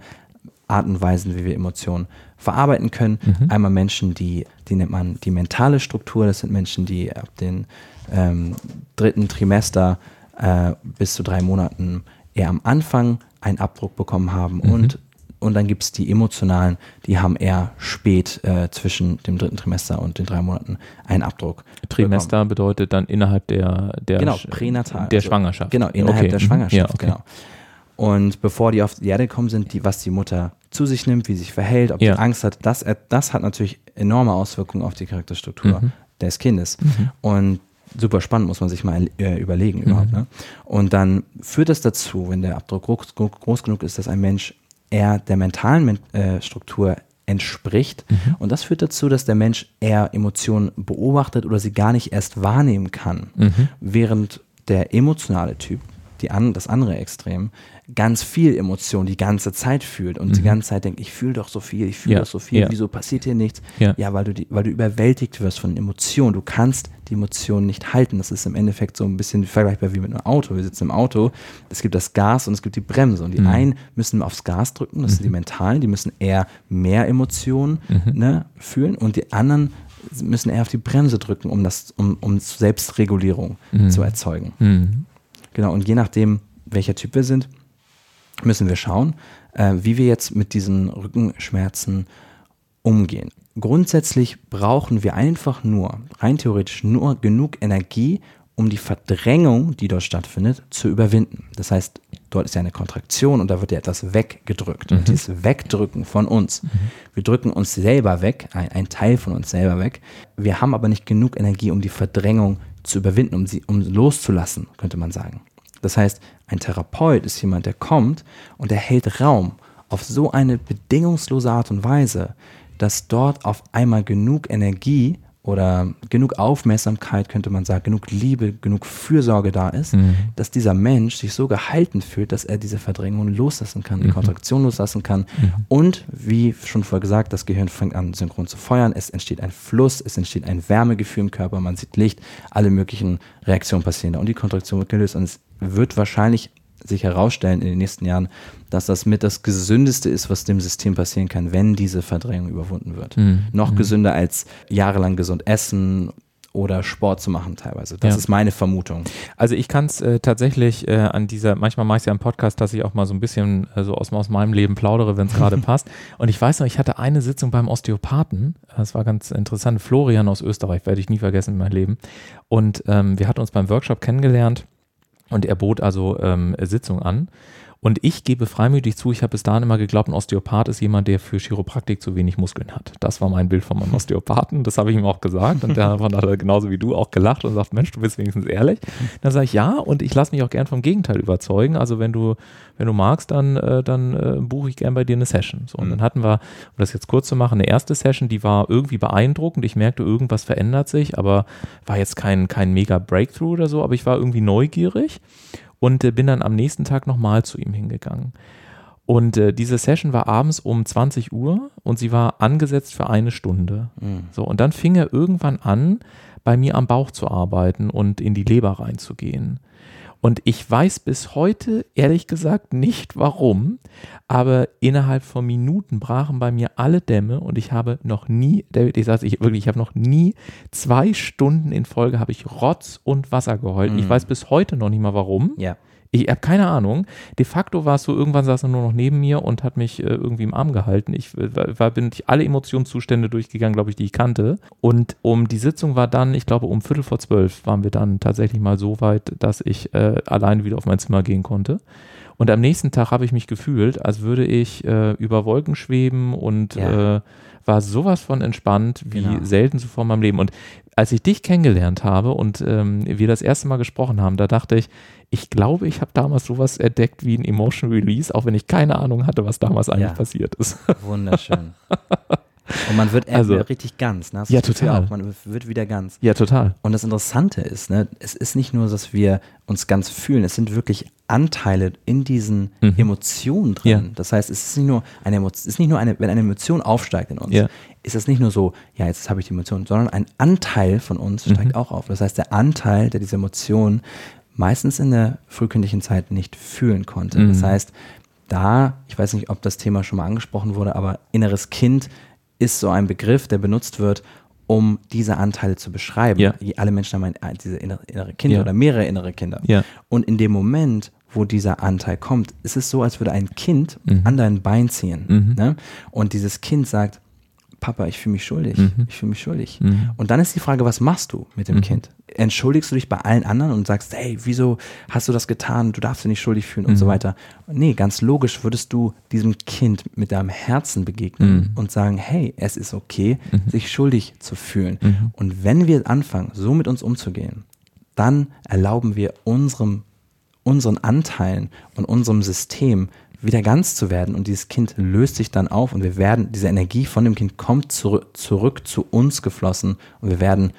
Arten und Weisen, wie wir Emotionen verarbeiten können. Mhm. Einmal Menschen, die, die nennt man die mentale Struktur, das sind Menschen, die ab dem ähm, dritten Trimester äh, bis zu drei Monaten eher am Anfang einen Abdruck bekommen haben mhm. und und dann gibt es die emotionalen, die haben eher spät äh, zwischen dem dritten Trimester und den drei Monaten einen Abdruck. Trimester bekommen. bedeutet dann innerhalb der, der, genau, pränatal, der also, Schwangerschaft. Genau, innerhalb okay. der mhm. Schwangerschaft, ja, okay. genau. Und bevor die auf die Erde kommen sind, die, was die Mutter zu sich nimmt, wie sie sich verhält, ob ja. die Angst hat, das, das hat natürlich enorme Auswirkungen auf die Charakterstruktur mhm. des Kindes. Mhm. Und super spannend, muss man sich mal äh, überlegen mhm. überhaupt. Ne? Und dann führt das dazu, wenn der Abdruck groß, groß genug ist, dass ein Mensch eher der mentalen äh, Struktur entspricht. Mhm. Und das führt dazu, dass der Mensch eher Emotionen beobachtet oder sie gar nicht erst wahrnehmen kann. Mhm. Während der emotionale Typ, die an, das andere Extrem, ganz viel Emotion die ganze Zeit fühlt und mhm. die ganze Zeit denkt, ich fühle doch so viel, ich fühle ja. doch so viel, ja. wieso passiert hier nichts? Ja, ja weil, du die, weil du überwältigt wirst von Emotionen. Du kannst die Emotionen nicht halten. Das ist im Endeffekt so ein bisschen vergleichbar wie mit einem Auto. Wir sitzen im Auto, es gibt das Gas und es gibt die Bremse. Und die mhm. einen müssen aufs Gas drücken, das mhm. sind die mhm. mentalen, die müssen eher mehr Emotionen mhm. ne, fühlen und die anderen müssen eher auf die Bremse drücken, um das, um, um Selbstregulierung mhm. zu erzeugen. Genau, und je nachdem, welcher Typ wir sind, müssen wir schauen, äh, wie wir jetzt mit diesen Rückenschmerzen umgehen. Grundsätzlich brauchen wir einfach nur, rein theoretisch, nur genug Energie, um die Verdrängung, die dort stattfindet, zu überwinden. Das heißt, dort ist ja eine Kontraktion und da wird ja etwas weggedrückt. Mhm. Und dieses Wegdrücken von uns, mhm. wir drücken uns selber weg, ein, ein, Teil von uns selber weg. Wir haben aber nicht genug Energie, um die Verdrängung zu überwinden, um sie um loszulassen, könnte man sagen. Das heißt, ein Therapeut ist jemand, der kommt und er hält Raum auf so eine bedingungslose Art und Weise, dass dort auf einmal genug Energie oder genug Aufmerksamkeit, könnte man sagen, genug Liebe, genug Fürsorge da ist, mhm. dass dieser Mensch sich so gehalten fühlt, dass er diese Verdrängung loslassen kann, die mhm. Kontraktion loslassen kann. Mhm. Und wie schon vorher gesagt, das Gehirn fängt an synchron zu feuern, es entsteht ein Fluss, es entsteht ein Wärmegefühl im Körper, man sieht Licht, alle möglichen Reaktionen passieren da und die Kontraktion wird gelöst und es wird wahrscheinlich sich herausstellen in den nächsten Jahren, dass das mit das Gesündeste ist, was dem System passieren kann, wenn diese Verdrängung überwunden wird. Mhm. Noch mhm. gesünder als jahrelang gesund essen oder Sport zu machen teilweise. Das ja. ist meine Vermutung. Also ich kann es äh, tatsächlich äh, an dieser, manchmal mache ich es ja im Podcast, dass ich auch mal so ein bisschen äh, so aus, aus meinem Leben plaudere, wenn es gerade passt. Und ich weiß noch, ich hatte eine Sitzung beim Osteopathen. Das war ganz interessant. Florian aus Österreich, werde ich nie vergessen in meinem Leben. Und ähm, wir hatten uns beim Workshop kennengelernt und er bot also ähm, Sitzung an. Und ich gebe freimütig zu, ich habe bis dahin immer geglaubt, ein Osteopath ist jemand, der für Chiropraktik zu wenig Muskeln hat. Das war mein Bild von meinem Osteopathen, das habe ich ihm auch gesagt und der hat er genauso wie du auch gelacht und sagt, Mensch, du bist wenigstens ehrlich. Dann sage ich ja und ich lasse mich auch gern vom Gegenteil überzeugen. Also wenn du, wenn du magst, dann, äh, dann äh, buche ich gern bei dir eine Session. So, und mhm. dann hatten wir, um das jetzt kurz zu machen, eine erste Session, die war irgendwie beeindruckend. Ich merkte, irgendwas verändert sich, aber war jetzt kein, kein mega Breakthrough oder so, aber ich war irgendwie neugierig und äh, bin dann am nächsten Tag nochmal zu ihm hingegangen. Und äh, diese Session war abends um 20 Uhr und sie war angesetzt für eine Stunde. Mhm. So, und dann fing er irgendwann an, bei mir am Bauch zu arbeiten und in die Leber reinzugehen. Und ich weiß bis heute ehrlich gesagt nicht warum, aber innerhalb von Minuten brachen bei mir alle Dämme und ich habe noch nie, David, ich sage ich wirklich, ich habe noch nie zwei Stunden in Folge habe ich Rotz und Wasser geheult. Mhm. Ich weiß bis heute noch nicht mal warum. Ja. Ich habe keine Ahnung. De facto war es so, irgendwann saß er nur noch neben mir und hat mich äh, irgendwie im Arm gehalten. Ich äh, war, bin ich alle Emotionszustände durchgegangen, glaube ich, die ich kannte. Und um die Sitzung war dann, ich glaube, um Viertel vor zwölf waren wir dann tatsächlich mal so weit, dass ich äh, alleine wieder auf mein Zimmer gehen konnte. Und am nächsten Tag habe ich mich gefühlt, als würde ich äh, über Wolken schweben und ja. War sowas von entspannt wie genau. selten zuvor in meinem Leben. Und als ich dich kennengelernt habe und ähm, wir das erste Mal gesprochen haben, da dachte ich, ich glaube, ich habe damals sowas entdeckt wie ein Emotion Release, auch wenn ich keine Ahnung hatte, was damals eigentlich ja. passiert ist. Wunderschön. Und man wird also, richtig ganz. Ne? ja, total. Man wird wieder ganz. Ja, total. Und das Interessante ist, ne, es ist nicht nur, dass wir uns ganz fühlen, es sind wirklich Anteile in diesen mhm. Emotionen drin. Ja. Das heißt, es ist nicht nur eine Emotion, ist nicht nur eine, wenn eine Emotion aufsteigt in uns, ja. ist es nicht nur so, ja, jetzt habe ich die Emotion, sondern ein Anteil von uns steigt mhm. auch auf. Das heißt, der Anteil, der diese Emotion meistens in der frühkindlichen Zeit nicht fühlen konnte. Mhm. Das heißt, da, ich weiß nicht, ob das Thema schon mal angesprochen wurde, aber inneres Kind ist so ein Begriff, der benutzt wird, um diese Anteile zu beschreiben. Ja. Alle Menschen haben ein, diese innere, innere Kinder ja. oder mehrere innere Kinder. Ja. Und in dem Moment, wo dieser Anteil kommt, ist es so, als würde ein Kind mhm. an dein Bein ziehen. Mhm. Ne? Und dieses Kind sagt, Papa, ich fühle mich schuldig, mhm. ich fühle mich schuldig. Mhm. Und dann ist die Frage, was machst du mit dem mhm. Kind? Entschuldigst du dich bei allen anderen und sagst, hey, wieso hast du das getan? Du darfst dich nicht schuldig fühlen und so mhm. weiter. Nee, ganz logisch würdest du diesem Kind mit deinem Herzen begegnen mhm. und sagen, hey, es ist okay, mhm. sich schuldig zu fühlen. Und wenn wir anfangen, so mit uns umzugehen, dann erlauben wir unserem, unseren Anteilen und unserem System wieder ganz zu werden und dieses Kind löst sich dann auf und wir werden, diese Energie von dem Kind kommt zurück, zurück zu uns geflossen und wir werden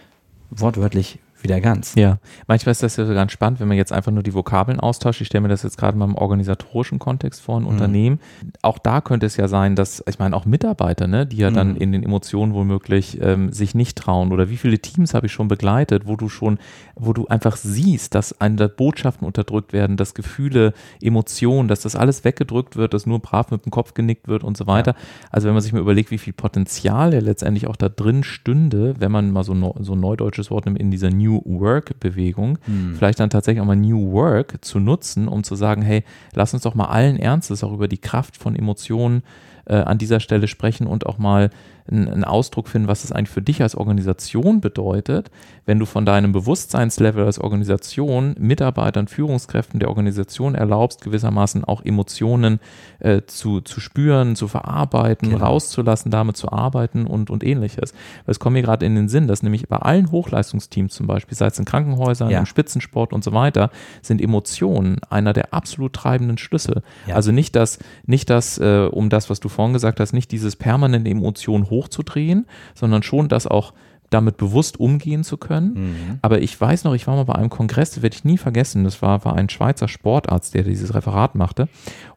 wortwörtlich wieder ganz. Ja, manchmal ist das ja so ganz spannend, wenn man jetzt einfach nur die Vokabeln austauscht. Ich stelle mir das jetzt gerade mal im organisatorischen Kontext vor, ein mhm. Unternehmen. Auch da könnte es ja sein, dass, ich meine, auch Mitarbeiter, ne, die ja mhm. dann in den Emotionen womöglich ähm, sich nicht trauen. Oder wie viele Teams habe ich schon begleitet, wo du schon, wo du einfach siehst, dass eine Botschaften unterdrückt werden, dass Gefühle, Emotionen, dass das alles weggedrückt wird, dass nur brav mit dem Kopf genickt wird und so weiter. Ja. Also wenn man sich mal überlegt, wie viel Potenzial ja letztendlich auch da drin stünde, wenn man mal so, so ein neudeutsches Wort nimmt, in dieser New New Work-Bewegung, hm. vielleicht dann tatsächlich auch mal New Work zu nutzen, um zu sagen, hey, lass uns doch mal allen Ernstes auch über die Kraft von Emotionen äh, an dieser Stelle sprechen und auch mal einen Ausdruck finden, was es eigentlich für dich als Organisation bedeutet, wenn du von deinem Bewusstseinslevel als Organisation Mitarbeitern, Führungskräften der Organisation erlaubst, gewissermaßen auch Emotionen äh, zu, zu spüren, zu verarbeiten, genau. rauszulassen, damit zu arbeiten und, und ähnliches. Es kommt mir gerade in den Sinn, dass nämlich bei allen Hochleistungsteams zum Beispiel, sei es in Krankenhäusern, ja. im Spitzensport und so weiter, sind Emotionen einer der absolut treibenden Schlüssel. Ja. Also nicht das, nicht das, äh, um das, was du vorhin gesagt hast, nicht dieses permanente Emotion hochzudrehen, sondern schon das auch damit bewusst umgehen zu können. Mhm. Aber ich weiß noch, ich war mal bei einem Kongress, das werde ich nie vergessen, das war, war ein Schweizer Sportarzt, der dieses Referat machte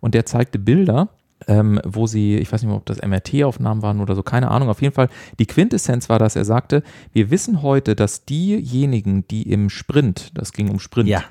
und der zeigte Bilder, ähm, wo sie, ich weiß nicht mehr, ob das MRT-Aufnahmen waren oder so, keine Ahnung. Auf jeden Fall, die Quintessenz war, dass er sagte, wir wissen heute, dass diejenigen, die im Sprint, das ging um Sprint, ja.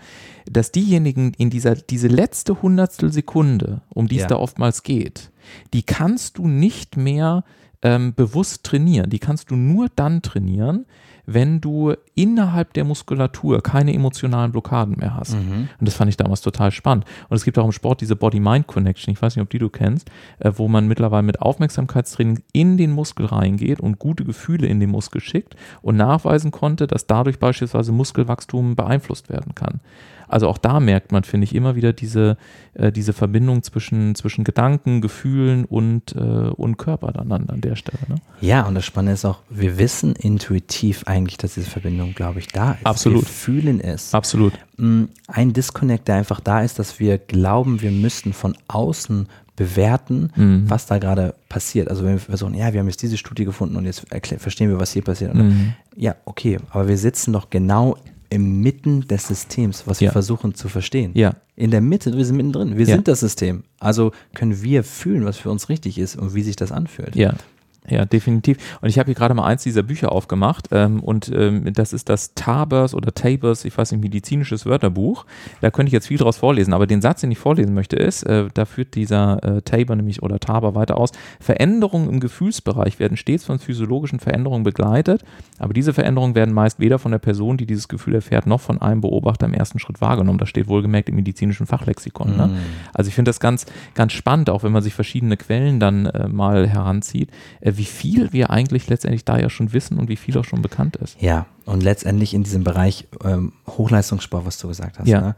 dass diejenigen in dieser, diese letzte Hundertstel Sekunde, um die es ja. da oftmals geht, die kannst du nicht mehr ähm, bewusst trainieren. Die kannst du nur dann trainieren, wenn du innerhalb der Muskulatur keine emotionalen Blockaden mehr hast. Mhm. Und das fand ich damals total spannend. Und es gibt auch im Sport diese Body-Mind-Connection, ich weiß nicht, ob die du kennst, äh, wo man mittlerweile mit Aufmerksamkeitstraining in den Muskel reingeht und gute Gefühle in den Muskel schickt und nachweisen konnte, dass dadurch beispielsweise Muskelwachstum beeinflusst werden kann. Also auch da merkt man, finde ich, immer wieder diese, äh, diese Verbindung zwischen, zwischen Gedanken, Gefühlen und, äh, und Körper dann an, an der Stelle. Ne? Ja, und das Spannende ist auch, wir wissen intuitiv eigentlich, dass diese Verbindung, glaube ich, da ist. Absolut. Wir fühlen es. Absolut. Mm, Ein Disconnect, der einfach da ist, dass wir glauben, wir müssten von außen bewerten, Mhm. was da gerade passiert. Also wenn wir versuchen, ja, wir haben jetzt diese Studie gefunden und jetzt verstehen wir, was hier passiert. Mhm. Ja, okay, aber wir sitzen doch genau inmitten des Systems, was wir Ja. versuchen zu verstehen. Ja. In der Mitte, wir sind mittendrin, wir Ja. sind das System. Also können wir fühlen, was für uns richtig ist und wie sich das anfühlt. Ja. Ja, definitiv. Und ich habe hier gerade mal eins dieser Bücher aufgemacht ähm, und ähm, das ist das Tabers oder Tabers, ich weiß nicht, medizinisches Wörterbuch. Da könnte ich jetzt viel draus vorlesen, aber den Satz, den ich vorlesen möchte, ist, äh, da führt dieser äh, Taber nämlich oder Taber weiter aus, Veränderungen im Gefühlsbereich werden stets von physiologischen Veränderungen begleitet, aber diese Veränderungen werden meist weder von der Person, die dieses Gefühl erfährt, noch von einem Beobachter im ersten Schritt wahrgenommen. Das steht wohlgemerkt im medizinischen Fachlexikon. Ne? Also ich finde das ganz, ganz spannend, auch wenn man sich verschiedene Quellen dann äh, mal heranzieht, äh, wie viel wir eigentlich letztendlich da ja schon wissen und wie viel auch schon bekannt ist. Ja, und letztendlich in diesem Bereich ähm, Hochleistungssport, was du gesagt hast, Ja. ne?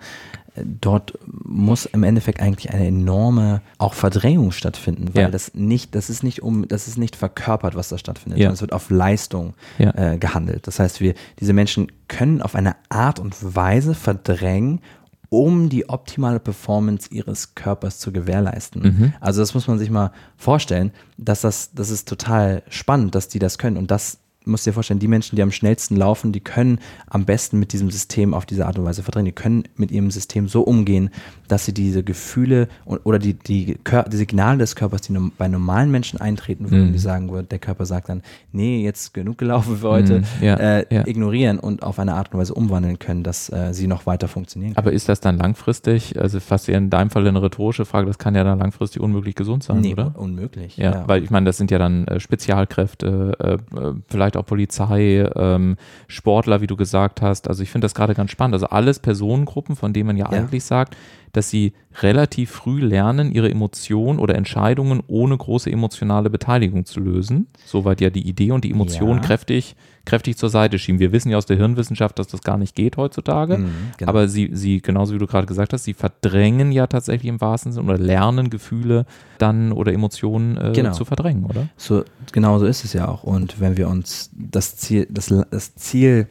Äh, dort muss im Endeffekt eigentlich eine enorme auch Verdrängung stattfinden, weil Ja. das nicht, das ist nicht um, das ist nicht verkörpert, was da stattfindet, Ja. sondern es wird auf Leistung äh, gehandelt. Das heißt, wir, diese Menschen können auf eine Art und Weise verdrängen, um die optimale Performance ihres Körpers zu gewährleisten. Mhm. Also das muss man sich mal vorstellen, dass das, das ist total spannend, dass die das können und das musst dir vorstellen, die Menschen, die am schnellsten laufen, die können am besten mit diesem System auf diese Art und Weise verdrängen. Die können mit ihrem System so umgehen, dass sie diese Gefühle oder die, die, die Signale des Körpers, die bei normalen Menschen eintreten würden, Mhm. die sagen würden, der Körper sagt dann, nee, jetzt genug gelaufen für heute, Mhm. Ja, äh, ja. ignorieren und auf eine Art und Weise umwandeln können, dass äh, sie noch weiter funktionieren können. Aber ist das dann langfristig, also fast eher in deinem Fall eine rhetorische Frage, das kann ja dann langfristig unmöglich gesund sein, nee, oder? un- unmöglich. Ja, weil ich meine, das sind ja dann äh, Spezialkräfte, äh, äh, vielleicht auch Polizei, ähm, Sportler, wie du gesagt hast. Also ich finde das gerade ganz spannend. Also alles Personengruppen, von denen man ja, Ja. eigentlich sagt, dass sie relativ früh lernen, ihre Emotionen oder Entscheidungen ohne große emotionale Beteiligung zu lösen. Soweit ja die Idee und die Emotionen Ja. kräftig, kräftig zur Seite schieben. Wir wissen ja aus der Hirnwissenschaft, dass das gar nicht geht heutzutage. Mhm, genau. Aber sie, sie, genauso wie du gerade gesagt hast, sie verdrängen ja tatsächlich im wahrsten Sinne oder lernen Gefühle dann oder Emotionen äh, Genau. zu verdrängen, oder? So, genau so ist es ja auch. Und wenn wir uns das Ziel, das, das Ziel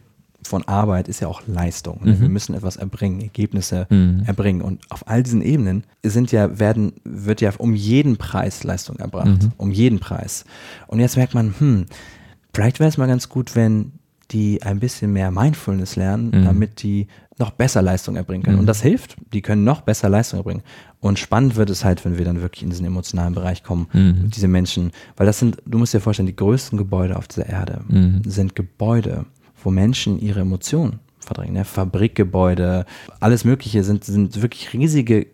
von Arbeit ist ja auch Leistung. ne? Mhm. Wir müssen etwas erbringen, Ergebnisse Mhm. erbringen. Und auf all diesen Ebenen sind ja, werden, wird ja um jeden Preis Leistung erbracht. Mhm. Um jeden Preis. Und jetzt merkt man, hm, vielleicht wäre es mal ganz gut, wenn die ein bisschen mehr Mindfulness lernen, Mhm. damit die noch besser Leistung erbringen können. Mhm. Und das hilft. Die können noch besser Leistung erbringen. Und spannend wird es halt, wenn wir dann wirklich in diesen emotionalen Bereich kommen, Mhm. diese Menschen, weil das sind, du musst dir vorstellen, die größten Gebäude auf dieser Erde Mhm. sind Gebäude, wo Menschen ihre Emotionen verdrängen. Ne? Fabrikgebäude, alles Mögliche sind, sind wirklich riesige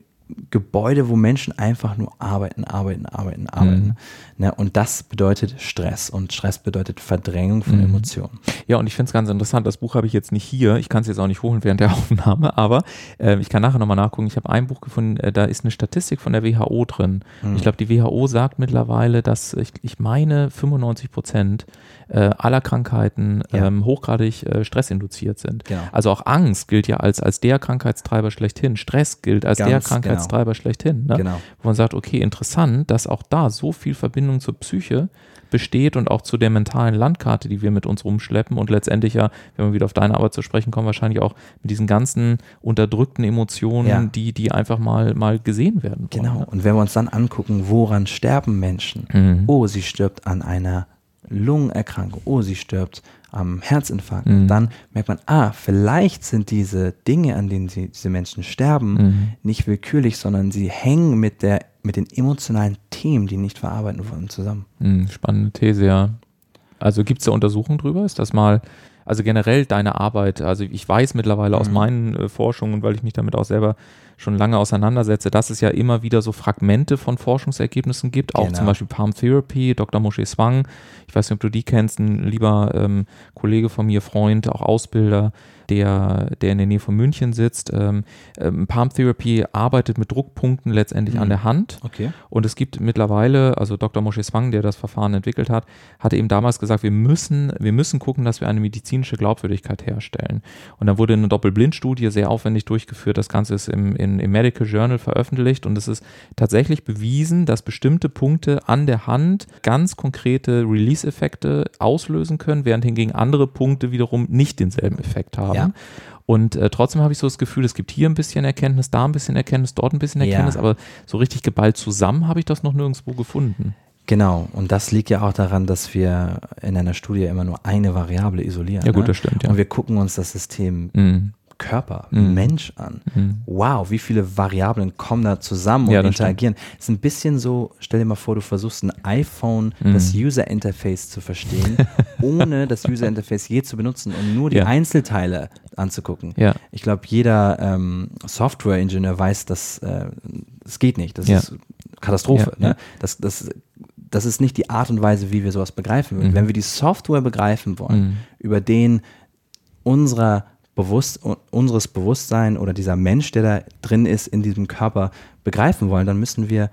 Gebäude, wo Menschen einfach nur arbeiten, arbeiten, arbeiten, arbeiten. Mhm. Ne? Und das bedeutet Stress und Stress bedeutet Verdrängung von Mhm. Emotionen. Ja, und ich finde es ganz interessant, das Buch habe ich jetzt nicht hier, ich kann es jetzt auch nicht holen während der Aufnahme, aber äh, ich kann nachher nochmal nachgucken. Ich habe ein Buch gefunden, äh, da ist eine Statistik von der WHO drin. Mhm. Ich glaube, die WHO sagt mittlerweile, dass ich, ich meine 95 Prozent äh, aller Krankheiten Ja. ähm, hochgradig äh, stressinduziert sind. Genau. Also auch Angst gilt ja als, als der Krankheitstreiber schlechthin. Stress gilt als der Ganz Krankheitstreiber schlechthin. Ne? Genau. wo man sagt, okay, interessant, dass auch da so viel Verbindung zur Psyche besteht und auch zu der mentalen Landkarte, die wir mit uns rumschleppen und letztendlich ja, wenn wir wieder auf deine Arbeit zu sprechen kommen, wahrscheinlich auch mit diesen ganzen unterdrückten Emotionen, Ja. die, die einfach mal, mal gesehen werden. wollen, Genau. ne? Und wenn wir uns dann angucken, woran sterben Menschen? Mhm. Oh, sie stirbt an einer Lungenerkrankung. Oh, sie stirbt am Herzinfarkt. Mhm. Dann merkt man, ah, vielleicht sind diese Dinge, an denen sie, diese Menschen sterben, Mhm. nicht willkürlich, sondern sie hängen mit, der, mit den emotionalen Themen, die nicht verarbeiten wollen, zusammen. Mhm, spannende These, ja. Also gibt es da Untersuchungen drüber? Ist das mal, also generell deine Arbeit, also ich weiß mittlerweile aus Mhm. meinen äh, Forschungen, weil ich mich damit auch selber schon lange auseinandersetze, dass es ja immer wieder so Fragmente von Forschungsergebnissen gibt, auch Genau. zum Beispiel Palm Therapy, Dr. Moshe Swang, ich weiß nicht, ob du die kennst, ein lieber ähm, Kollege von mir, Freund, auch Ausbilder, der, der in der Nähe von München sitzt. Ähm, ähm, Palm Therapy arbeitet mit Druckpunkten letztendlich Mhm. an der Hand. Okay. Und es gibt mittlerweile, also Dr. Moshe Swang, der das Verfahren entwickelt hat, hatte eben damals gesagt, wir müssen, wir müssen gucken, dass wir eine medizinische Glaubwürdigkeit herstellen. Und dann wurde eine Doppelblindstudie sehr aufwendig durchgeführt. Das Ganze ist im, in, im Medical Journal veröffentlicht und es ist tatsächlich bewiesen, dass bestimmte Punkte an der Hand ganz konkrete Release-Effekte auslösen können, während hingegen andere Punkte wiederum nicht denselben Effekt haben. Ja. Und äh, trotzdem habe ich so das Gefühl, es gibt hier ein bisschen Erkenntnis, da ein bisschen Erkenntnis, dort ein bisschen Ja. Erkenntnis, aber so richtig geballt zusammen habe ich das noch nirgendwo gefunden. Genau, und das liegt ja auch daran, dass wir in einer Studie immer nur eine Variable isolieren. Ja, gut, ne? das stimmt, ja. Und wir gucken uns das System Mhm. Körper, Mhm. Mensch an. Mhm. Wow, wie viele Variablen kommen da zusammen und Ja, interagieren. Es ist ein bisschen so, stell dir mal vor, du versuchst ein iPhone, Mhm. das User Interface zu verstehen, ohne das User Interface je zu benutzen und nur die Ja. Einzelteile anzugucken. Ja. Ich glaube, jeder ähm, Software-Ingenieur weiß, dass äh, das geht nicht. Das ist Katastrophe. Ne? Das, das, das ist nicht die Art und Weise, wie wir sowas begreifen würden. Mhm. Wenn wir die Software begreifen wollen, Mhm. über den unserer Bewusst unseres Bewusstsein oder dieser Mensch, der da drin ist, in diesem Körper begreifen wollen, dann müssen wir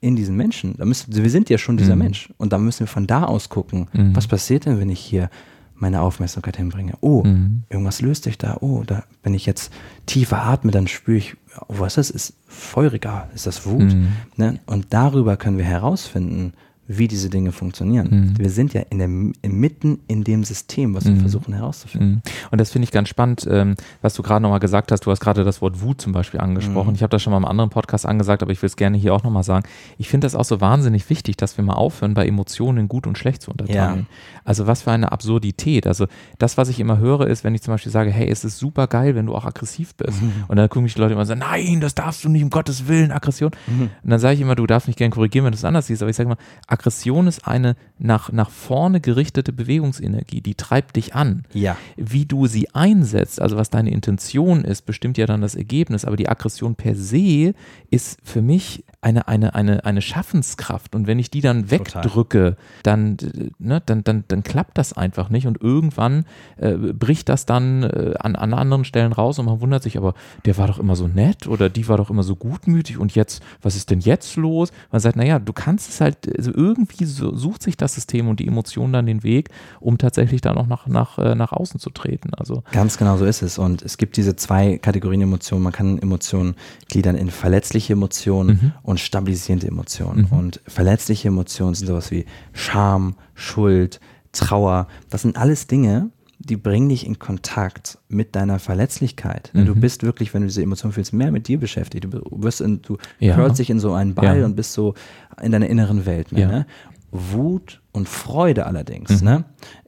in diesen Menschen, da müssen, wir sind ja schon dieser Mhm. Mensch und dann müssen wir von da aus gucken, Mhm. was passiert denn, wenn ich hier meine Aufmerksamkeit hinbringe? Oh, Mhm. irgendwas löst sich da. Oh, da, wenn ich jetzt tiefer atme, dann spüre ich, oh, was ist das? Ist feuriger? Ist das Wut? Mhm. Ne? Und darüber können wir herausfinden, wie diese Dinge funktionieren. Mhm. Wir sind ja in der, mitten in dem System, was wir Mhm. versuchen herauszufinden. Mhm. Und das finde ich ganz spannend, ähm, was du gerade nochmal gesagt hast. Du hast gerade das Wort Wut zum Beispiel angesprochen. Mhm. Ich habe das schon mal im anderen Podcast angesagt, aber ich will es gerne hier auch nochmal sagen. Ich finde das auch so wahnsinnig wichtig, dass wir mal aufhören, bei Emotionen gut und schlecht zu unterteilen. Also was für eine Absurdität. Also das, was ich immer höre, ist, wenn ich zum Beispiel sage, hey, es ist super geil, wenn du auch aggressiv bist. Mhm. Und dann gucken mich die Leute immer und sagen, nein, das darfst du nicht, um Gottes Willen, Aggression. Und dann sage ich immer, du darfst mich gerne korrigieren, wenn du es anders siehst, aber ich sage mal, Aggression ist eine nach, nach vorne gerichtete Bewegungsenergie, die treibt dich an. Ja. Wie du sie einsetzt, also was deine Intention ist, bestimmt ja dann das Ergebnis, aber die Aggression per se ist für mich eine, eine, eine, eine Schaffenskraft und wenn ich die dann wegdrücke, dann, ne, dann, dann, dann klappt das einfach nicht und irgendwann äh, bricht das dann äh, an, an anderen Stellen raus und man wundert sich, aber der war doch immer so nett oder die war doch immer so gutmütig und jetzt, was ist denn jetzt los? Man sagt, naja, du kannst es halt, also irgendwie so, sucht sich das System und die Emotion dann den Weg, um tatsächlich dann auch nach, nach, äh, nach außen zu treten. Also Ganz genau so ist es. Und es gibt diese zwei Kategorien Emotionen. Man kann Emotionen gliedern in verletzliche Emotionen Mhm. und stabilisierende Emotionen. Mhm. Und verletzliche Emotionen sind sowas wie Scham, Schuld, Trauer. Das sind alles Dinge, die bringen dich in Kontakt mit deiner Verletzlichkeit. Du Mhm. bist wirklich, wenn du diese Emotionen fühlst, mehr mit dir beschäftigt. Du wirst in, du Ja. curlst dich in so einen Ball Ja. und bist so in deiner inneren Welt. Mehr, Ja. ne? Wut und Freude allerdings, Mhm. ne?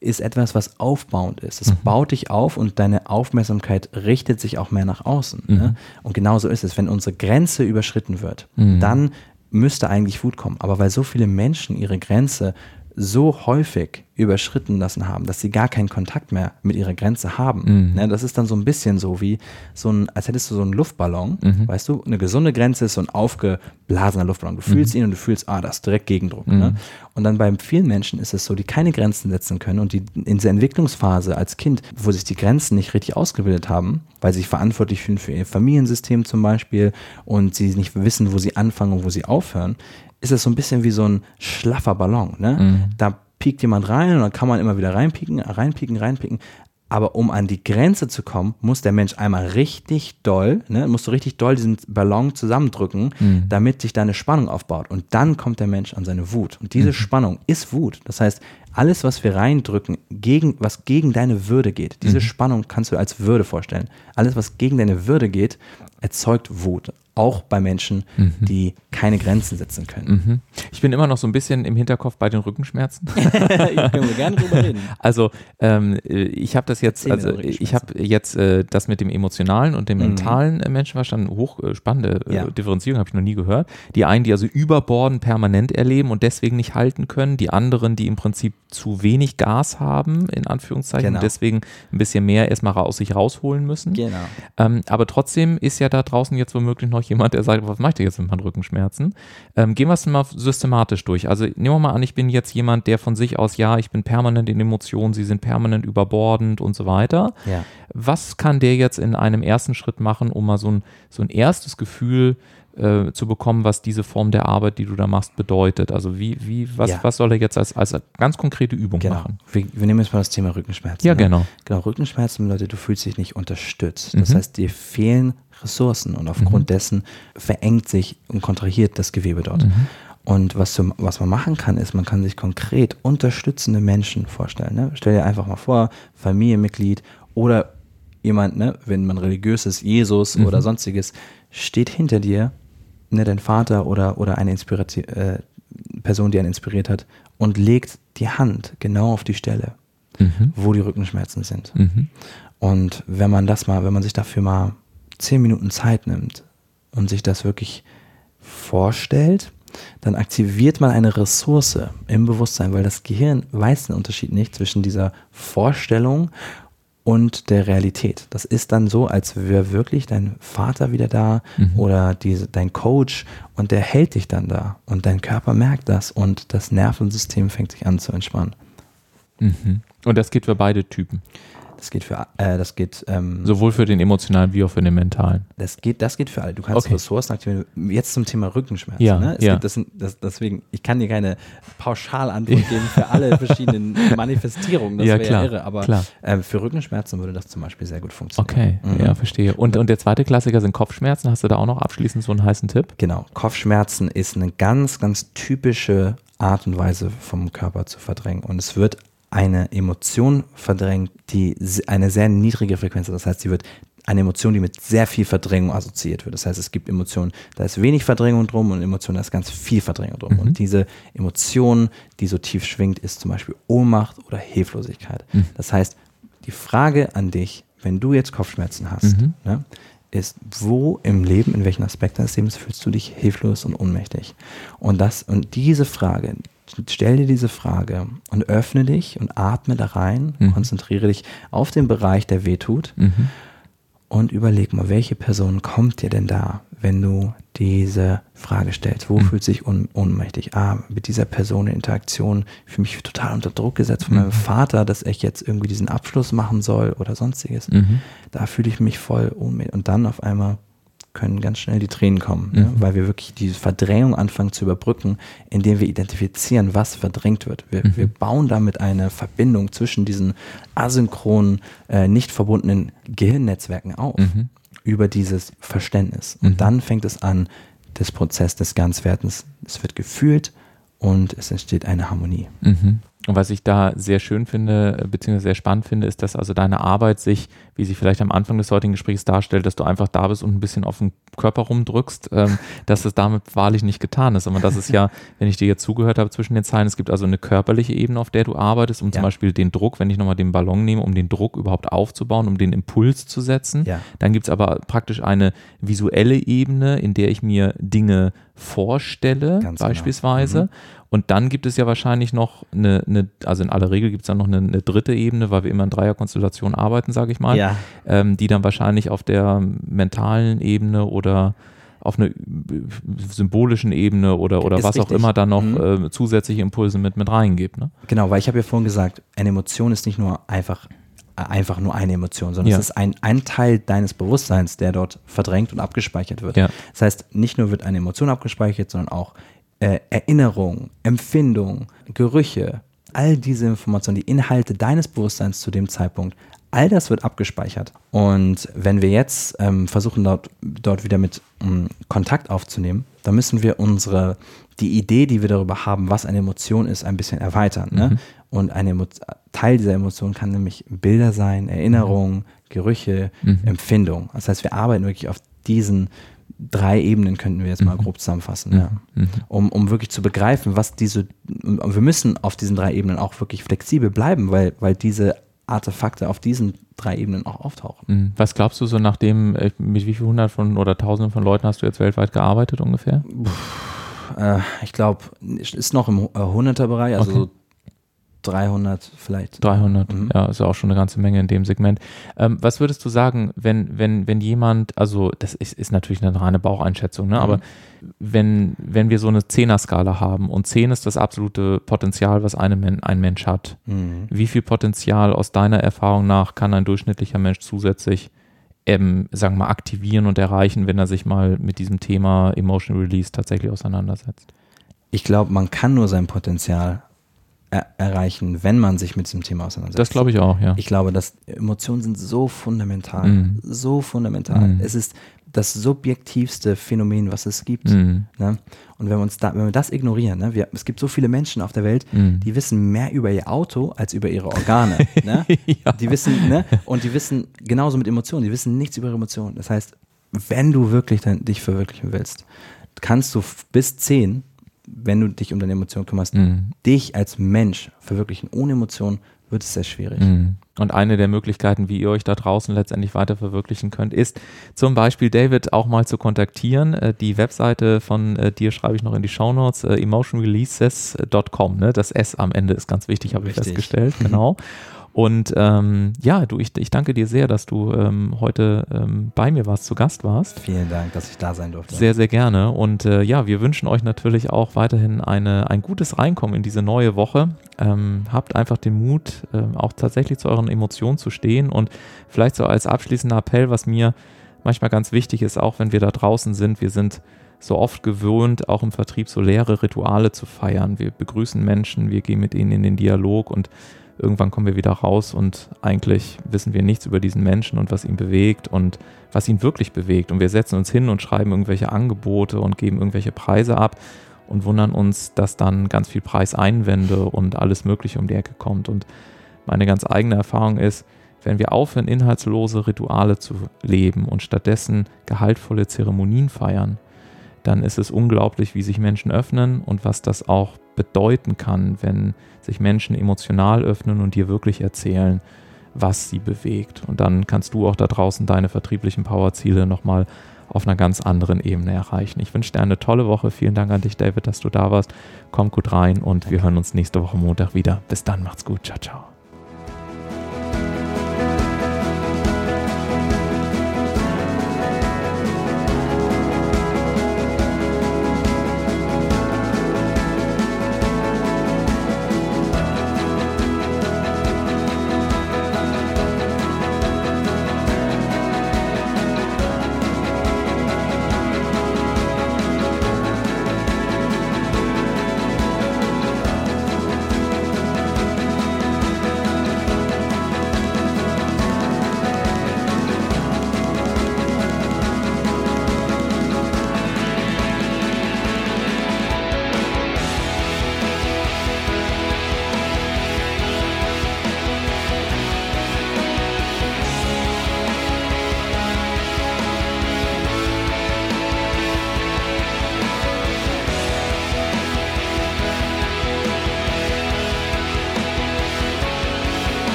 ist etwas, was aufbauend ist. Es baut dich auf und deine Aufmerksamkeit richtet sich auch mehr nach außen. Mhm. Ne? Und genauso ist es. Wenn unsere Grenze überschritten wird, Mhm. dann müsste eigentlich Wut kommen. Aber weil so viele Menschen ihre Grenze so häufig überschritten lassen haben, dass sie gar keinen Kontakt mehr mit ihrer Grenze haben. Mhm. Ne, das ist dann so ein bisschen so wie so ein, als hättest du so einen Luftballon, Mhm. weißt du, eine gesunde Grenze ist so ein aufgeblasener Luftballon. Du fühlst ihn und du fühlst, ah, das ist direkt Gegendruck. Mhm. Ne? Und dann bei vielen Menschen ist es so, die keine Grenzen setzen können und die in dieser Entwicklungsphase als Kind, wo sich die Grenzen nicht richtig ausgebildet haben, weil sie sich verantwortlich fühlen für ihr Familiensystem zum Beispiel und sie nicht wissen, wo sie anfangen und wo sie aufhören, ist es so ein bisschen wie so ein schlaffer Ballon. Ne? Mhm. Da piekt jemand rein und dann kann man immer wieder reinpieken, reinpieken, reinpieken. Aber um an die Grenze zu kommen, muss der Mensch einmal richtig doll, ne, musst du richtig doll diesen Ballon zusammendrücken, Mhm. damit sich da eine Spannung aufbaut. Und dann kommt der Mensch an seine Wut. Und diese Spannung ist Wut. Das heißt, alles, was wir reindrücken, gegen, was gegen deine Würde geht, diese Spannung kannst du als Würde vorstellen. Alles, was gegen deine Würde geht, erzeugt Wut. Auch bei Menschen, mhm. die keine Grenzen setzen können. Mhm. Ich bin immer noch so ein bisschen im Hinterkopf bei den Rückenschmerzen. ich können wir gerne drüber reden. Also ähm, ich habe das jetzt, also ich habe jetzt äh, das mit dem emotionalen und dem mhm. mentalen äh, Menschenverstand hochspannende äh, ja. Differenzierung habe ich noch nie gehört. Die einen, die also überborden permanent erleben und deswegen nicht halten können, die anderen, die im Prinzip zu wenig Gas haben in Anführungszeichen genau. und deswegen ein bisschen mehr erstmal aus sich rausholen müssen. Genau. Ähm, aber trotzdem ist ja da draußen jetzt womöglich noch jemand, der sagt, was mache ich denn jetzt mit meinen Rückenschmerzen? Ähm, gehen wir es mal systematisch durch. Also nehmen wir mal an, ich bin jetzt jemand, der von sich aus, ja, ich bin permanent in Emotionen, sie sind permanent überbordend und so weiter. Ja. Was kann der jetzt in einem ersten Schritt machen, um mal so ein, so ein erstes Gefühl äh, zu bekommen, was diese Form der Arbeit, die du da machst, bedeutet. Also wie, wie, was, ja. was soll er jetzt als, als ganz konkrete Übung genau. machen? Wir, wir, nehmen jetzt mal das Thema Rückenschmerzen. Ja, ne? genau. Genau, Rückenschmerzen bedeutet, du fühlst dich nicht unterstützt. Das mhm. heißt, dir fehlen Ressourcen und aufgrund mhm. dessen verengt sich und kontrahiert das Gewebe dort. Mhm. Und was, zum, was man machen kann, ist, man kann sich konkret unterstützende Menschen vorstellen. Ne? Stell dir einfach mal vor, Familienmitglied oder jemand, ne, wenn man religiös ist, Jesus mhm. oder sonstiges, steht hinter dir ne, dein Vater oder, oder eine Inspiration, äh, Person, die einen inspiriert hat, und legt die Hand genau auf die Stelle, mhm. wo die Rückenschmerzen sind. Mhm. Und wenn man das mal, wenn man sich dafür mal zehn Minuten Zeit nimmt und sich das wirklich vorstellt, dann aktiviert man eine Ressource im Bewusstsein, weil das Gehirn weiß den Unterschied nicht zwischen dieser Vorstellung und der Realität. Das ist dann so, als wäre wirklich dein Vater wieder da mhm. oder diese, dein Coach und der hält dich dann da und dein Körper merkt das und das Nervensystem fängt sich an zu entspannen. Mhm. Und das geht für beide Typen. Das geht für, äh, das geht ähm, sowohl für den emotionalen wie auch für den mentalen. Das geht, das geht für alle. Du kannst okay. Ressourcen aktivieren. Jetzt zum Thema Rückenschmerzen. Ja, ne? ja. Das, das, deswegen, ich kann dir keine Pauschalantwort geben für alle verschiedenen Manifestierungen. Das ja, wäre ja irre. Aber äh, für Rückenschmerzen würde das zum Beispiel sehr gut funktionieren. Okay, mhm. ja, verstehe. Und, und der zweite Klassiker sind Kopfschmerzen. Hast du da auch noch abschließend so einen heißen Tipp? Genau. Kopfschmerzen ist eine ganz, ganz typische Art und Weise vom Körper zu verdrängen. Und es wird eine Emotion verdrängt, die eine sehr niedrige Frequenz hat. Das heißt, sie wird eine Emotion, die mit sehr viel Verdrängung assoziiert wird. Das heißt, es gibt Emotionen, da ist wenig Verdrängung drum und Emotionen, da ist ganz viel Verdrängung drum. Mhm. Und diese Emotion, die so tief schwingt, ist zum Beispiel Ohnmacht oder Hilflosigkeit. Mhm. Das heißt, die Frage an dich, wenn du jetzt Kopfschmerzen hast, mhm. ne, ist, wo im Leben, in welchen Aspekten des Lebens fühlst du dich hilflos und ohnmächtig? Und das, und diese Frage, stell dir diese Frage und öffne dich und atme da rein, mhm. konzentriere dich auf den Bereich, der weh tut mhm. und überleg mal, welche Person kommt dir denn da, wenn du diese Frage stellst? Wo mhm. fühlt sich un ohnmächtig? Ah, mit dieser Person in Interaktion fühle mich total unter Druck gesetzt von meinem mhm. Vater, dass ich jetzt irgendwie diesen Abschluss machen soll oder sonstiges. Mhm. Da fühle ich mich voll ohnmächtig. Und dann auf einmal können ganz schnell die Tränen kommen, ne? mhm. ne? weil wir wirklich diese Verdrängung anfangen zu überbrücken, indem wir identifizieren, was verdrängt wird. Wir, mhm. wir bauen damit eine Verbindung zwischen diesen asynchronen, äh, nicht verbundenen Gehirnnetzwerken auf mhm. über dieses Verständnis. Und mhm. dann fängt es an, das Prozess des Ganzwerdens. Es wird gefühlt und es entsteht eine Harmonie. Mhm. Und was ich da sehr schön finde, beziehungsweise sehr spannend finde, ist, dass also deine Arbeit sich, wie sie vielleicht am Anfang des heutigen Gesprächs darstellt, dass du einfach da bist und ein bisschen auf den Körper rumdrückst, ähm, dass es damit wahrlich nicht getan ist. Aber das ist ja, wenn ich dir jetzt zugehört habe zwischen den Zeilen, es gibt also eine körperliche Ebene, auf der du arbeitest, um ja. zum Beispiel den Druck, wenn ich nochmal den Ballon nehme, um den Druck überhaupt aufzubauen, um den Impuls zu setzen. Ja. Dann gibt es aber praktisch eine visuelle Ebene, in der ich mir Dinge vorstelle, Ganz genau. beispielsweise. Genau. Mhm. Und dann gibt es ja wahrscheinlich noch eine, eine also in aller Regel gibt es dann noch eine, eine, dritte Ebene, weil wir immer in Dreierkonstellationen arbeiten, sage ich mal, ja. Ähm, die dann wahrscheinlich auf der mentalen Ebene oder auf einer symbolischen Ebene oder, oder was richtig. auch immer dann noch mhm. äh, zusätzliche Impulse mit, mit reingibt. Ne? Genau, weil ich habe ja vorhin gesagt, eine Emotion ist nicht nur einfach einfach nur eine Emotion, sondern ja. es ist ein, ein Teil deines Bewusstseins, der dort verdrängt und abgespeichert wird. Ja. Das heißt, nicht nur wird eine Emotion abgespeichert, sondern auch äh, Erinnerung, Empfindung, Gerüche, all diese Informationen, die Inhalte deines Bewusstseins zu dem Zeitpunkt, all das wird abgespeichert. Und wenn wir jetzt ähm, versuchen, dort, dort wieder mit ähm, Kontakt aufzunehmen, dann müssen wir unsere, die Idee, die wir darüber haben, was eine Emotion ist, ein bisschen erweitern. Ne? Mhm. Und ein Teil dieser Emotion kann nämlich Bilder sein, Erinnerungen, mhm. Gerüche, mhm. Empfindung. Das heißt, wir arbeiten wirklich auf diesen drei Ebenen könnten wir jetzt mal mhm. grob zusammenfassen, mhm. ja. Mhm. Um, um wirklich zu begreifen, was diese, wir müssen auf diesen drei Ebenen auch wirklich flexibel bleiben, weil, weil diese Artefakte auf diesen drei Ebenen auch auftauchen. Mhm. Was glaubst du so nachdem, äh, mit wie viel hundert von oder tausenden von Leuten hast du jetzt weltweit gearbeitet ungefähr? Puh, äh, ich glaube, ist noch im äh, Hunderter-Bereich, also okay. so 300 vielleicht. 300, mhm. ja, ist auch schon eine ganze Menge in dem Segment. Ähm, was würdest du sagen, wenn, wenn, wenn jemand, also das ist, ist natürlich eine reine Baucheinschätzung, ne? Mhm. aber wenn, wenn wir so eine Zehner-Skala haben und 10 ist das absolute Potenzial, was eine, ein Mensch hat, mhm. wie viel Potenzial aus deiner Erfahrung nach kann ein durchschnittlicher Mensch zusätzlich ähm, sagen wir mal, aktivieren und erreichen, wenn er sich mal mit diesem Thema Emotional Release tatsächlich auseinandersetzt? Ich glaube, man kann nur sein Potenzial er erreichen, wenn man sich mit diesem Thema auseinandersetzt. Das glaube ich auch, ja. Ich glaube, dass Emotionen sind so fundamental, mm. so fundamental. Mm. Es ist das subjektivste Phänomen, was es gibt. Mm. Ne? Und wenn wir, uns da, wenn wir das ignorieren, ne? wir, es gibt so viele Menschen auf der Welt, mm. die wissen mehr über ihr Auto als über ihre Organe. ne? ja. Die wissen, ne? und die wissen genauso mit Emotionen, die wissen nichts über ihre Emotionen. Das heißt, wenn du wirklich dein, dich verwirklichen willst, kannst du bis zehn wenn du dich um deine Emotionen kümmerst, mhm. dich als Mensch verwirklichen. Ohne Emotionen wird es sehr schwierig. Mhm. Und eine der Möglichkeiten, wie ihr euch da draußen letztendlich weiter verwirklichen könnt, ist zum Beispiel David auch mal zu kontaktieren. Äh, die Webseite von äh, dir schreibe ich noch in die Shownotes, äh, emotionreleases.com. Ne? Das S am Ende ist ganz wichtig, habe ich festgestellt. Genau. Und ähm, ja, du, ich, ich danke dir sehr, dass du ähm, heute ähm, bei mir warst, zu Gast warst. Vielen Dank, dass ich da sein durfte. Sehr, sehr gerne. Und äh, ja, wir wünschen euch natürlich auch weiterhin eine, ein gutes Reinkommen in diese neue Woche. Ähm, habt einfach den Mut, äh, auch tatsächlich zu euren Emotionen zu stehen. Und vielleicht so als abschließender Appell, was mir manchmal ganz wichtig ist, auch wenn wir da draußen sind, wir sind so oft gewöhnt, auch im Vertrieb so leere Rituale zu feiern. Wir begrüßen Menschen, wir gehen mit ihnen in den Dialog und irgendwann kommen wir wieder raus und eigentlich wissen wir nichts über diesen Menschen und was ihn bewegt und was ihn wirklich bewegt. Und wir setzen uns hin und schreiben irgendwelche Angebote und geben irgendwelche Preise ab und wundern uns, dass dann ganz viel Preiseinwände und alles Mögliche um die Ecke kommt. Und meine ganz eigene Erfahrung ist, wenn wir aufhören, inhaltslose Rituale zu leben und stattdessen gehaltvolle Zeremonien feiern, dann ist es unglaublich, wie sich Menschen öffnen und was das auch bedeuten kann, wenn sich Menschen emotional öffnen und dir wirklich erzählen, was sie bewegt. Und dann kannst du auch da draußen deine vertrieblichen Powerziele nochmal auf einer ganz anderen Ebene erreichen. Ich wünsche dir eine tolle Woche. Vielen Dank an dich, David, dass du da warst. Komm gut rein und wir hören uns nächste Woche Montag wieder. Bis dann, macht's gut. Ciao, ciao.